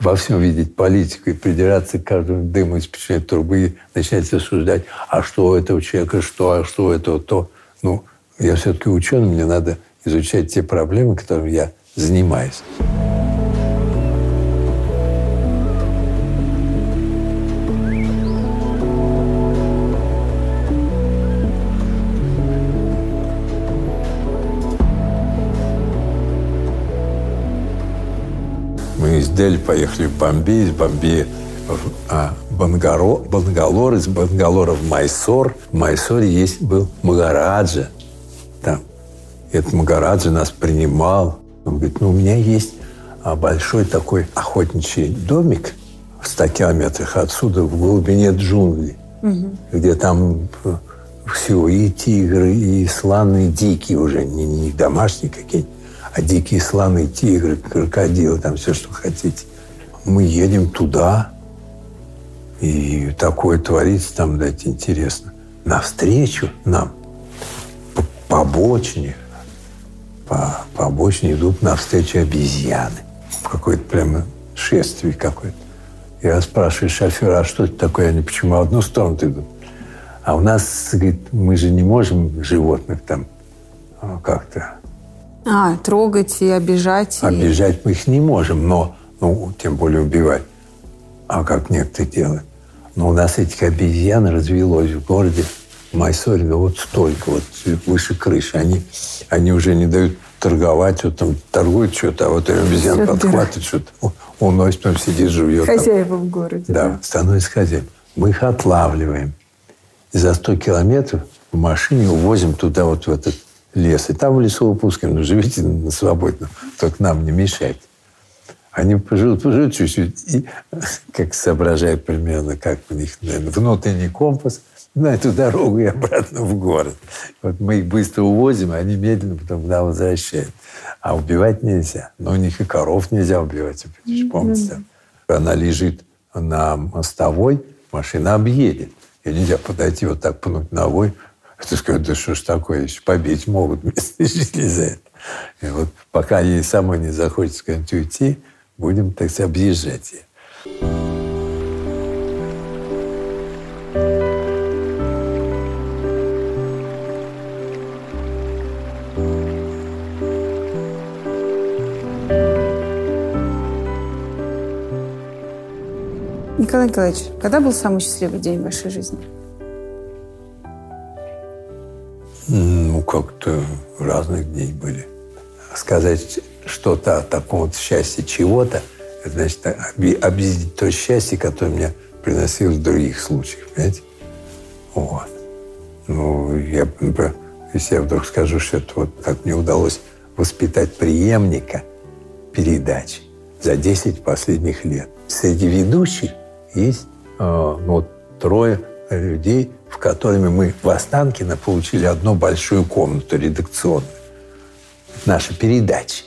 во всем видеть политику и придираться к каждому дыму из печной трубы и начать осуждать, а что у этого человека, что, а что у этого то. Ну, я все-таки ученый, мне надо изучать те проблемы, которыми я занимаюсь. Мы из Дели поехали в Бомбей, из Бомбея в а, Бангаро, Бангалор, из Бангалора в Майсор. В Майсоре есть был Магараджа. Там. Этот Магараджа нас принимал. Он говорит, ну, у меня есть а, большой такой охотничий домик в 100 километрах отсюда, в глубине джунглей, где там э, все, и тигры, и слоны дикие уже, не, не домашние какие-нибудь, а дикие слоны, тигры, крокодилы, там все, что хотите. Мы едем туда, и такое творится там, дать интересно. Навстречу нам по, по обочине, по, по обочине идут навстречу обезьяны. Какое-то прямо шествие какое-то. Я спрашиваю шофера, а что это такое? Они почему в одну сторону идут? А у нас, говорит, мы же не можем животных там а, как-то А, трогать и обижать. и- Обижать мы их не можем, но, ну, тем более убивать. А как некоторые делают. Но у нас этих обезьян развелось в городе Майсорина вот столько, вот выше крыши. Они, они уже не дают торговать, вот там торгуют что-то, а вот обезьян подхватывает что-то, уносит, потом сидит, там. Хозяева в городе. Да, становится хозяин. Мы их отлавливаем. И за 100 километров в машине увозим туда, вот в этот лес. И там в лесу выпускаем. Ну, живите на свободно, только нам не мешайте. Они поживут, поживут чуть-чуть и как соображают примерно, как у них наверное, внутренний компас на эту дорогу и обратно в город. Вот мы их быстро увозим, а они медленно потом к нам возвращают. А убивать нельзя. Но у них и коров нельзя убивать, помните. Она лежит на мостовой, машина объедет. И нельзя подойти вот так пнуть ногой. Это сказать, да что ж такое, еще побить могут местные жители за это. И вот пока ей самой не захочется куда-нибудь уйти, будем, так сказать, объезжать ее. Николай Николаевич, когда был самый счастливый день в вашей жизни? Ну, как-то разных дней были. Сказать что-то о таком вот счастье чего-то, значит объяснить то счастье, которое мне приносилось в других случаях, понимаете? Вот. Ну, я, например, если я вдруг скажу, что это вот как мне удалось воспитать преемника передач за 10 последних лет. Среди ведущих есть э, вот трое людей, в которыми мы в Останкино получили одну большую комнату редакционную. Наши передачи.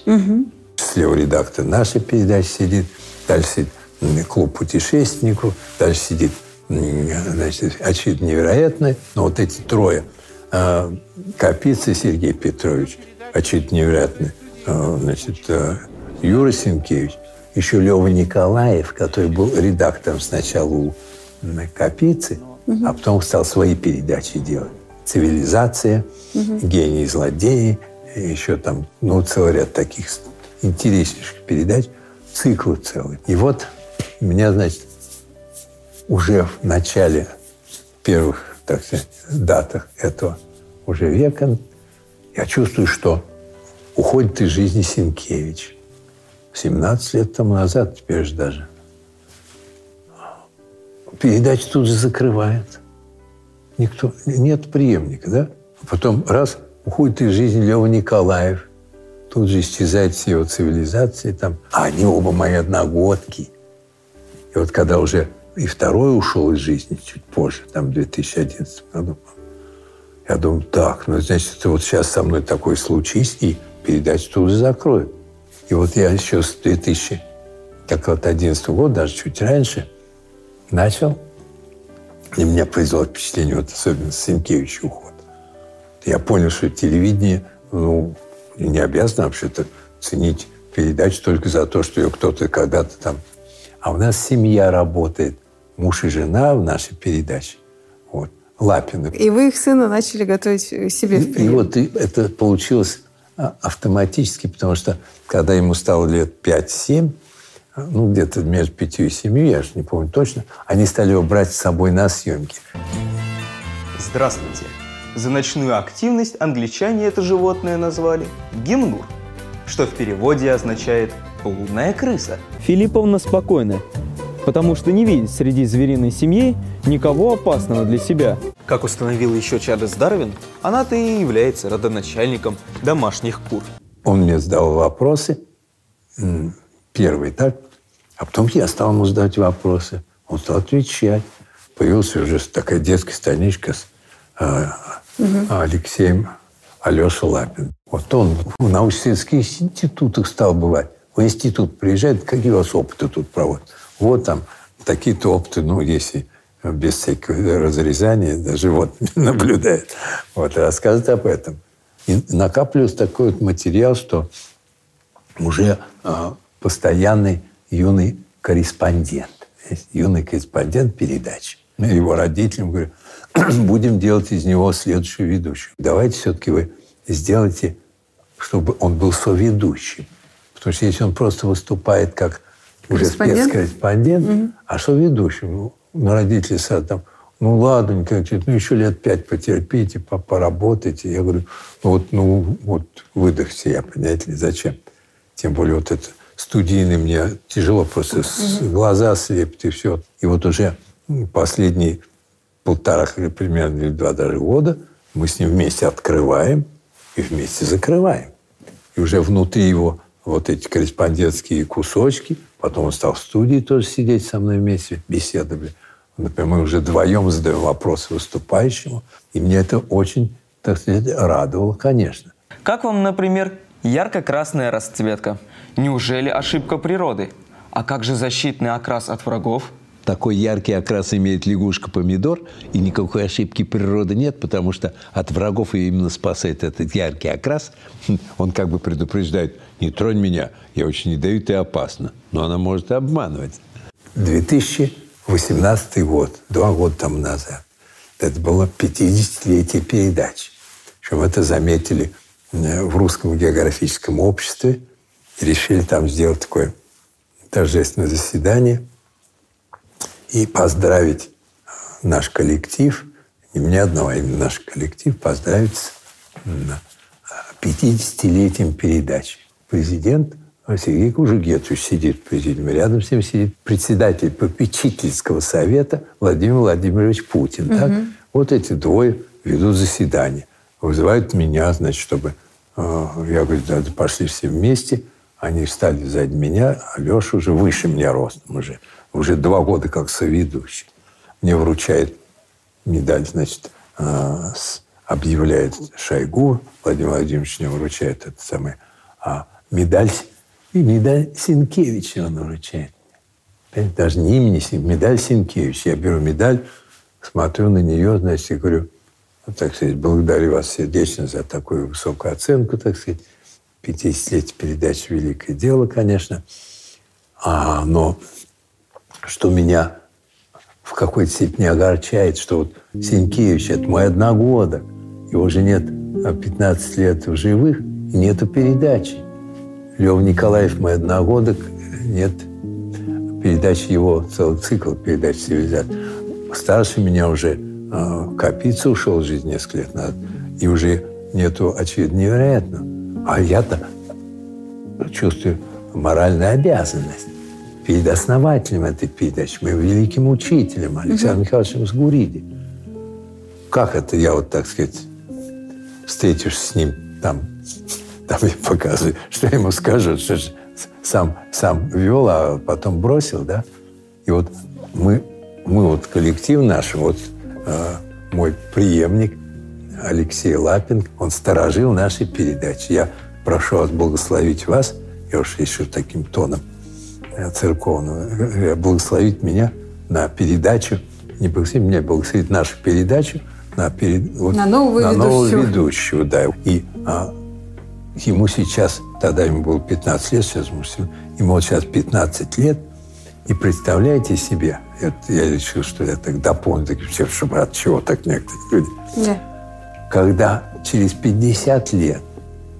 Слева редактор нашей передачи сидит, дальше сидит клуб путешественников, дальше сидит, значит, очевидно, невероятное. Но вот эти трое, э, Капица Сергей Петрович, очевидно, невероятный, э, значит, э, Юра Сенкевич, еще Лева Николаев, который был редактором сначала у Капицы, а потом стал свои передачи делать. «Цивилизация», «Гении и злодеи», еще там, ну, целый ряд таких интереснейших передач, циклы целые. И вот у меня, значит, уже в начале первых, так сказать, датах этого уже века я чувствую, что уходит из жизни Сенкевич. 17 лет тому назад, теперь же даже. Передачи тут же закрывают. Никто, нет преемника, да? Потом раз, уходит из жизни Лева Николаев. Тут же исчезает все его цивилизации там. А они оба мои одногодки. И вот когда уже и второй ушел из жизни чуть позже, там в 2011 году, я думаю, так, ну, значит, вот сейчас со мной такой случись, и передачу тут же закроют. И вот я еще с 2011 года, даже чуть раньше, начал, и меня произвело впечатление, вот особенно Сенкевича уход. Я понял, что телевидение, ну, не обязано вообще-то ценить передачу только за то, что ее кто-то когда-то там... А у нас семья работает, муж и жена в нашей передаче. Вот. Лапины. И вы их сына начали готовить себе в И прием. вот и это получилось автоматически, потому что когда ему стало лет 5-7, а, ну, где-то между пятью и семью, я же не помню точно, они стали его брать с собой на съемки. Здравствуйте. За ночную активность англичане это животное назвали гимнур, что в переводе означает «лунная крыса». Филипповна спокойна, потому что не видит среди звериной семьи никого опасного для себя. Как установил еще Чарльз Дарвин, она-то и является родоначальником домашних кур. Он мне задал вопросы, первый, так? А потом я стал ему задавать вопросы. Он стал отвечать. Появилась уже такая детская страничка с э, Алексеем Алеша Лапин. Вот он в научно-исследовательских институтах стал бывать. В институт приезжает, какие у вас опыты тут проводят? Вот там такие-то опыты, ну, если без всякого разрезания, даже вот наблюдает. Вот, рассказывает об этом. И накапливается такой вот материал, что уже э, постоянный юный корреспондент. Юный корреспондент передачи. Его родителям говорю, будем делать из него следующую ведущую. Давайте все-таки вы сделайте, чтобы он был соведущим. Потому что если он просто выступает как уже Корреспондент? спецкорреспондент, а соведущим? Ну, родители сразу там, ну ладно, говорит, ну еще лет пять потерпите, поработайте. Я говорю, ну вот, ну вот выдохся я, понимаете ли, зачем? Тем более вот это студийный мне тяжело, просто с, глаза слепят и все. И вот уже последние полтора примерно или два даже года мы с ним вместе открываем и вместе закрываем. И уже внутри его вот эти корреспондентские кусочки, потом он стал в студии тоже сидеть со мной вместе, беседовали. Например, мы уже вдвоем задаем вопросы выступающему, и мне это очень, так сказать, радовало, конечно. Как вам, например, ярко-красная расцветка? Неужели ошибка природы? А как же защитный окрас от врагов? Такой яркий окрас имеет лягушка-помидор, и никакой ошибки природы нет, потому что от врагов ее именно спасает этот яркий окрас. Он как бы предупреждает, не тронь меня, я очень ядовит и опасно. Но она может обманывать. 2018 год, два года тому назад, это было 50-летие передачи. Причем это заметили э, в Русском географическом обществе и решили там сделать такое торжественное заседание – и поздравить наш коллектив, не мне одного, а именно наш коллектив, поздравить с 50-летием передачи. Президент Сергей Кужугетович сидит в президиуме, рядом с ним сидит председатель попечительского совета Владимир Владимирович Путин. Угу. Так? Вот эти двое ведут заседание. Вызывают меня, значит, чтобы... Э, я говорю, да, пошли все вместе. Они встали сзади меня, а Леша уже выше меня ростом уже уже два года как соведущий. Мне вручает медаль, значит, а, объявляет Шойгу, Владимир Владимирович мне вручает это самое, а медаль, и медаль Синкевича он вручает. Даже не имени Синкевича, медаль Синкевича. Я беру медаль, смотрю на нее, значит, и говорю, ну, так сказать, благодарю вас сердечно за такую высокую оценку, так сказать. 50-летие передачи «Великое дело», конечно. А, но что меня в какой-то степени огорчает, что вот Сенькевич – это мой одногодок, его уже нет 15 а лет в живых, и нету передачи. Лев Николаев – мой одногодок, нет передачи его, целый цикл передач «Цивилизация». Старше меня уже э, Капица ушел в жизнь несколько лет назад, и уже нету, очевидно, невероятно. А я-то чувствую моральную обязанность перед основателем этой передачи, моим великим учителем Александром угу. Михайловичем Сгуриди. Как это я вот, так сказать, встретишься с ним там, там я показываю, что ему скажу, что же сам, сам вел, а потом бросил, да? И вот мы, мы вот коллектив наш, вот э, мой преемник Алексей Лапин, он сторожил наши передачи. Я прошу вас благословить вас, я уж еще таким тоном церковного, благословить меня на передачу, не благословить меня, благословить нашу передачу на, перед, вот, на нового на. Нового ведущего да. И а, ему сейчас, тогда ему было 15 лет, сейчас ему, ему вот сейчас 15 лет, и представляете себе, это, я решил, что я так дополню, так, чтобы от чего так некоторые люди. Yeah. Когда через 50 лет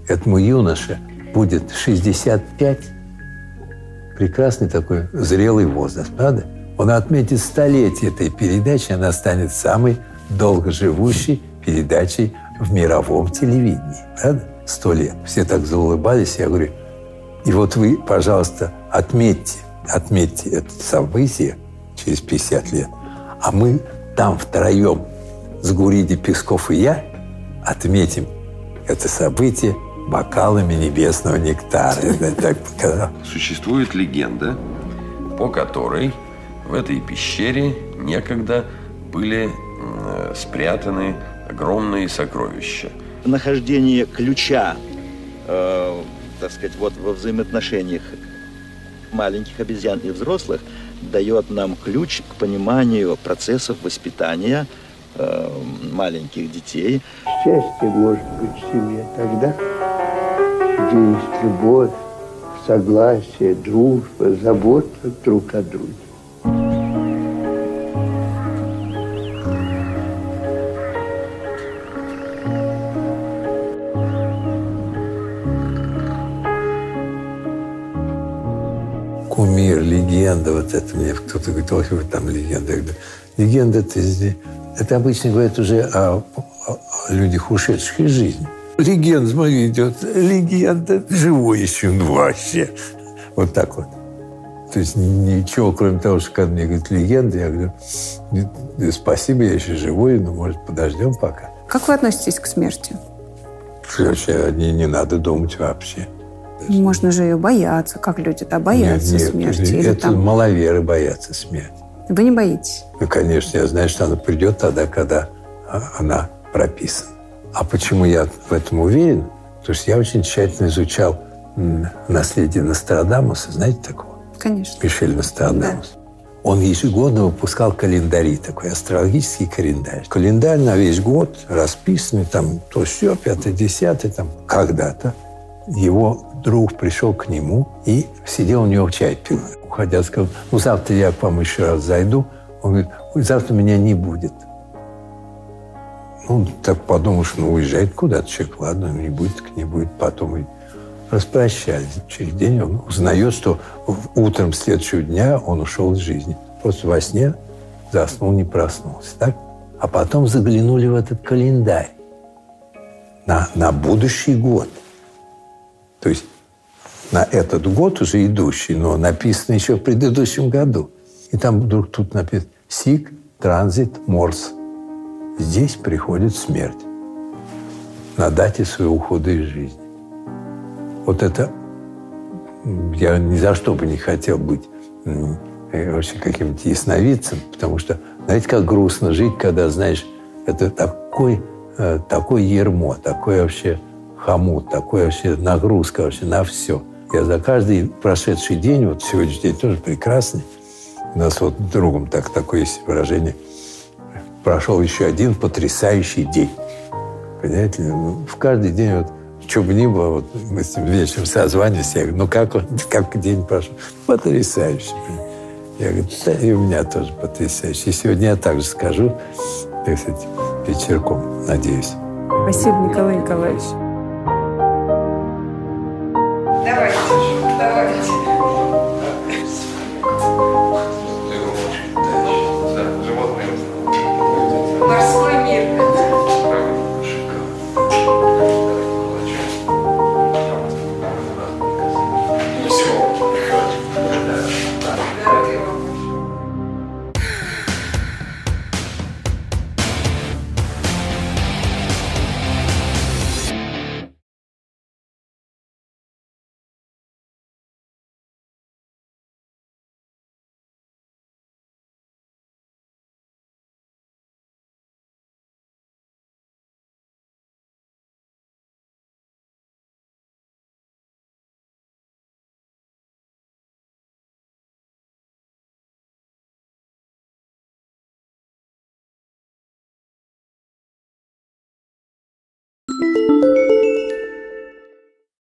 этому юноше будет 65, прекрасный такой зрелый возраст, правда? Он отметит столетие этой передачи, она станет самой долгоживущей передачей в мировом телевидении, правда? Сто лет. Все так заулыбались, я говорю, и вот вы, пожалуйста, отметьте, отметьте это событие через 50 лет, а мы там втроем с Гуриди Песков и я отметим это событие бокалами небесного нектара. Существует легенда, по которой в этой пещере некогда были спрятаны огромные сокровища. Нахождение ключа, э, так сказать, вот во взаимоотношениях маленьких обезьян и взрослых дает нам ключ к пониманию процессов воспитания э, маленьких детей. Счастье может быть в семье тогда, где любовь, согласие, дружба, забота друг о друге. Кумир, легенда, вот это мне кто-то говорит, ой, вы там легенда. Я говорю, Легенда это, это обычно говорят уже о, о людях, ушедших из жизни. Легенда, смотри, идет легенда, живой еще, вообще. Вот так вот. То есть ничего, кроме того, что когда мне говорят легенда, я говорю, спасибо, я еще живой, но, может, подождем пока. Как вы относитесь к смерти? Вообще, не, не надо думать вообще. Можно же ее бояться, как люди-то боятся нет, нет, смерти. Это или там... маловеры боятся смерти. Вы не боитесь? Ну, конечно, я знаю, что она придет тогда, когда а, она прописана. А почему я в этом уверен? Потому что я очень тщательно изучал наследие Нострадамуса. Знаете такого? Конечно. Мишель Нострадамус. Да. Он ежегодно выпускал календари, такой астрологический календарь. Календарь на весь год расписанный, там то все, пятое, десятое, там когда-то. Его друг пришел к нему и сидел у него чай пил. Уходя, сказал, ну завтра я к вам еще раз зайду. Он говорит, завтра меня не будет. Ну, так подумал, что ну, уезжает куда-то человек, ладно, не будет, так не будет. Потом и распрощались. Через день он узнает, что утром следующего дня он ушел из жизни. Просто во сне заснул, не проснулся. Так? А потом заглянули в этот календарь на, на будущий год. То есть на этот год уже идущий, но написано еще в предыдущем году. И там вдруг тут написано «Сик транзит морс». Здесь приходит смерть на дате своего ухода из жизни. Вот это я ни за что бы не хотел быть э, вообще каким-то ясновидцем, потому что, знаете, как грустно жить, когда, знаешь, это такой, э, такой ермо, такой вообще хомут, такой вообще нагрузка вообще на все. Я за каждый прошедший день, вот сегодняшний день тоже прекрасный, у нас вот другом так, такое есть выражение, прошел еще один потрясающий день. Понимаете, ну, в каждый день вот что бы ни было, вот мы с ним вечером созванивались, я говорю, ну как, он, как день прошел? Потрясающе. Я говорю, да и у меня тоже потрясающе. И сегодня я также скажу, так сказать, вечерком, надеюсь. Спасибо, Николай Николаевич. Давайте, давайте.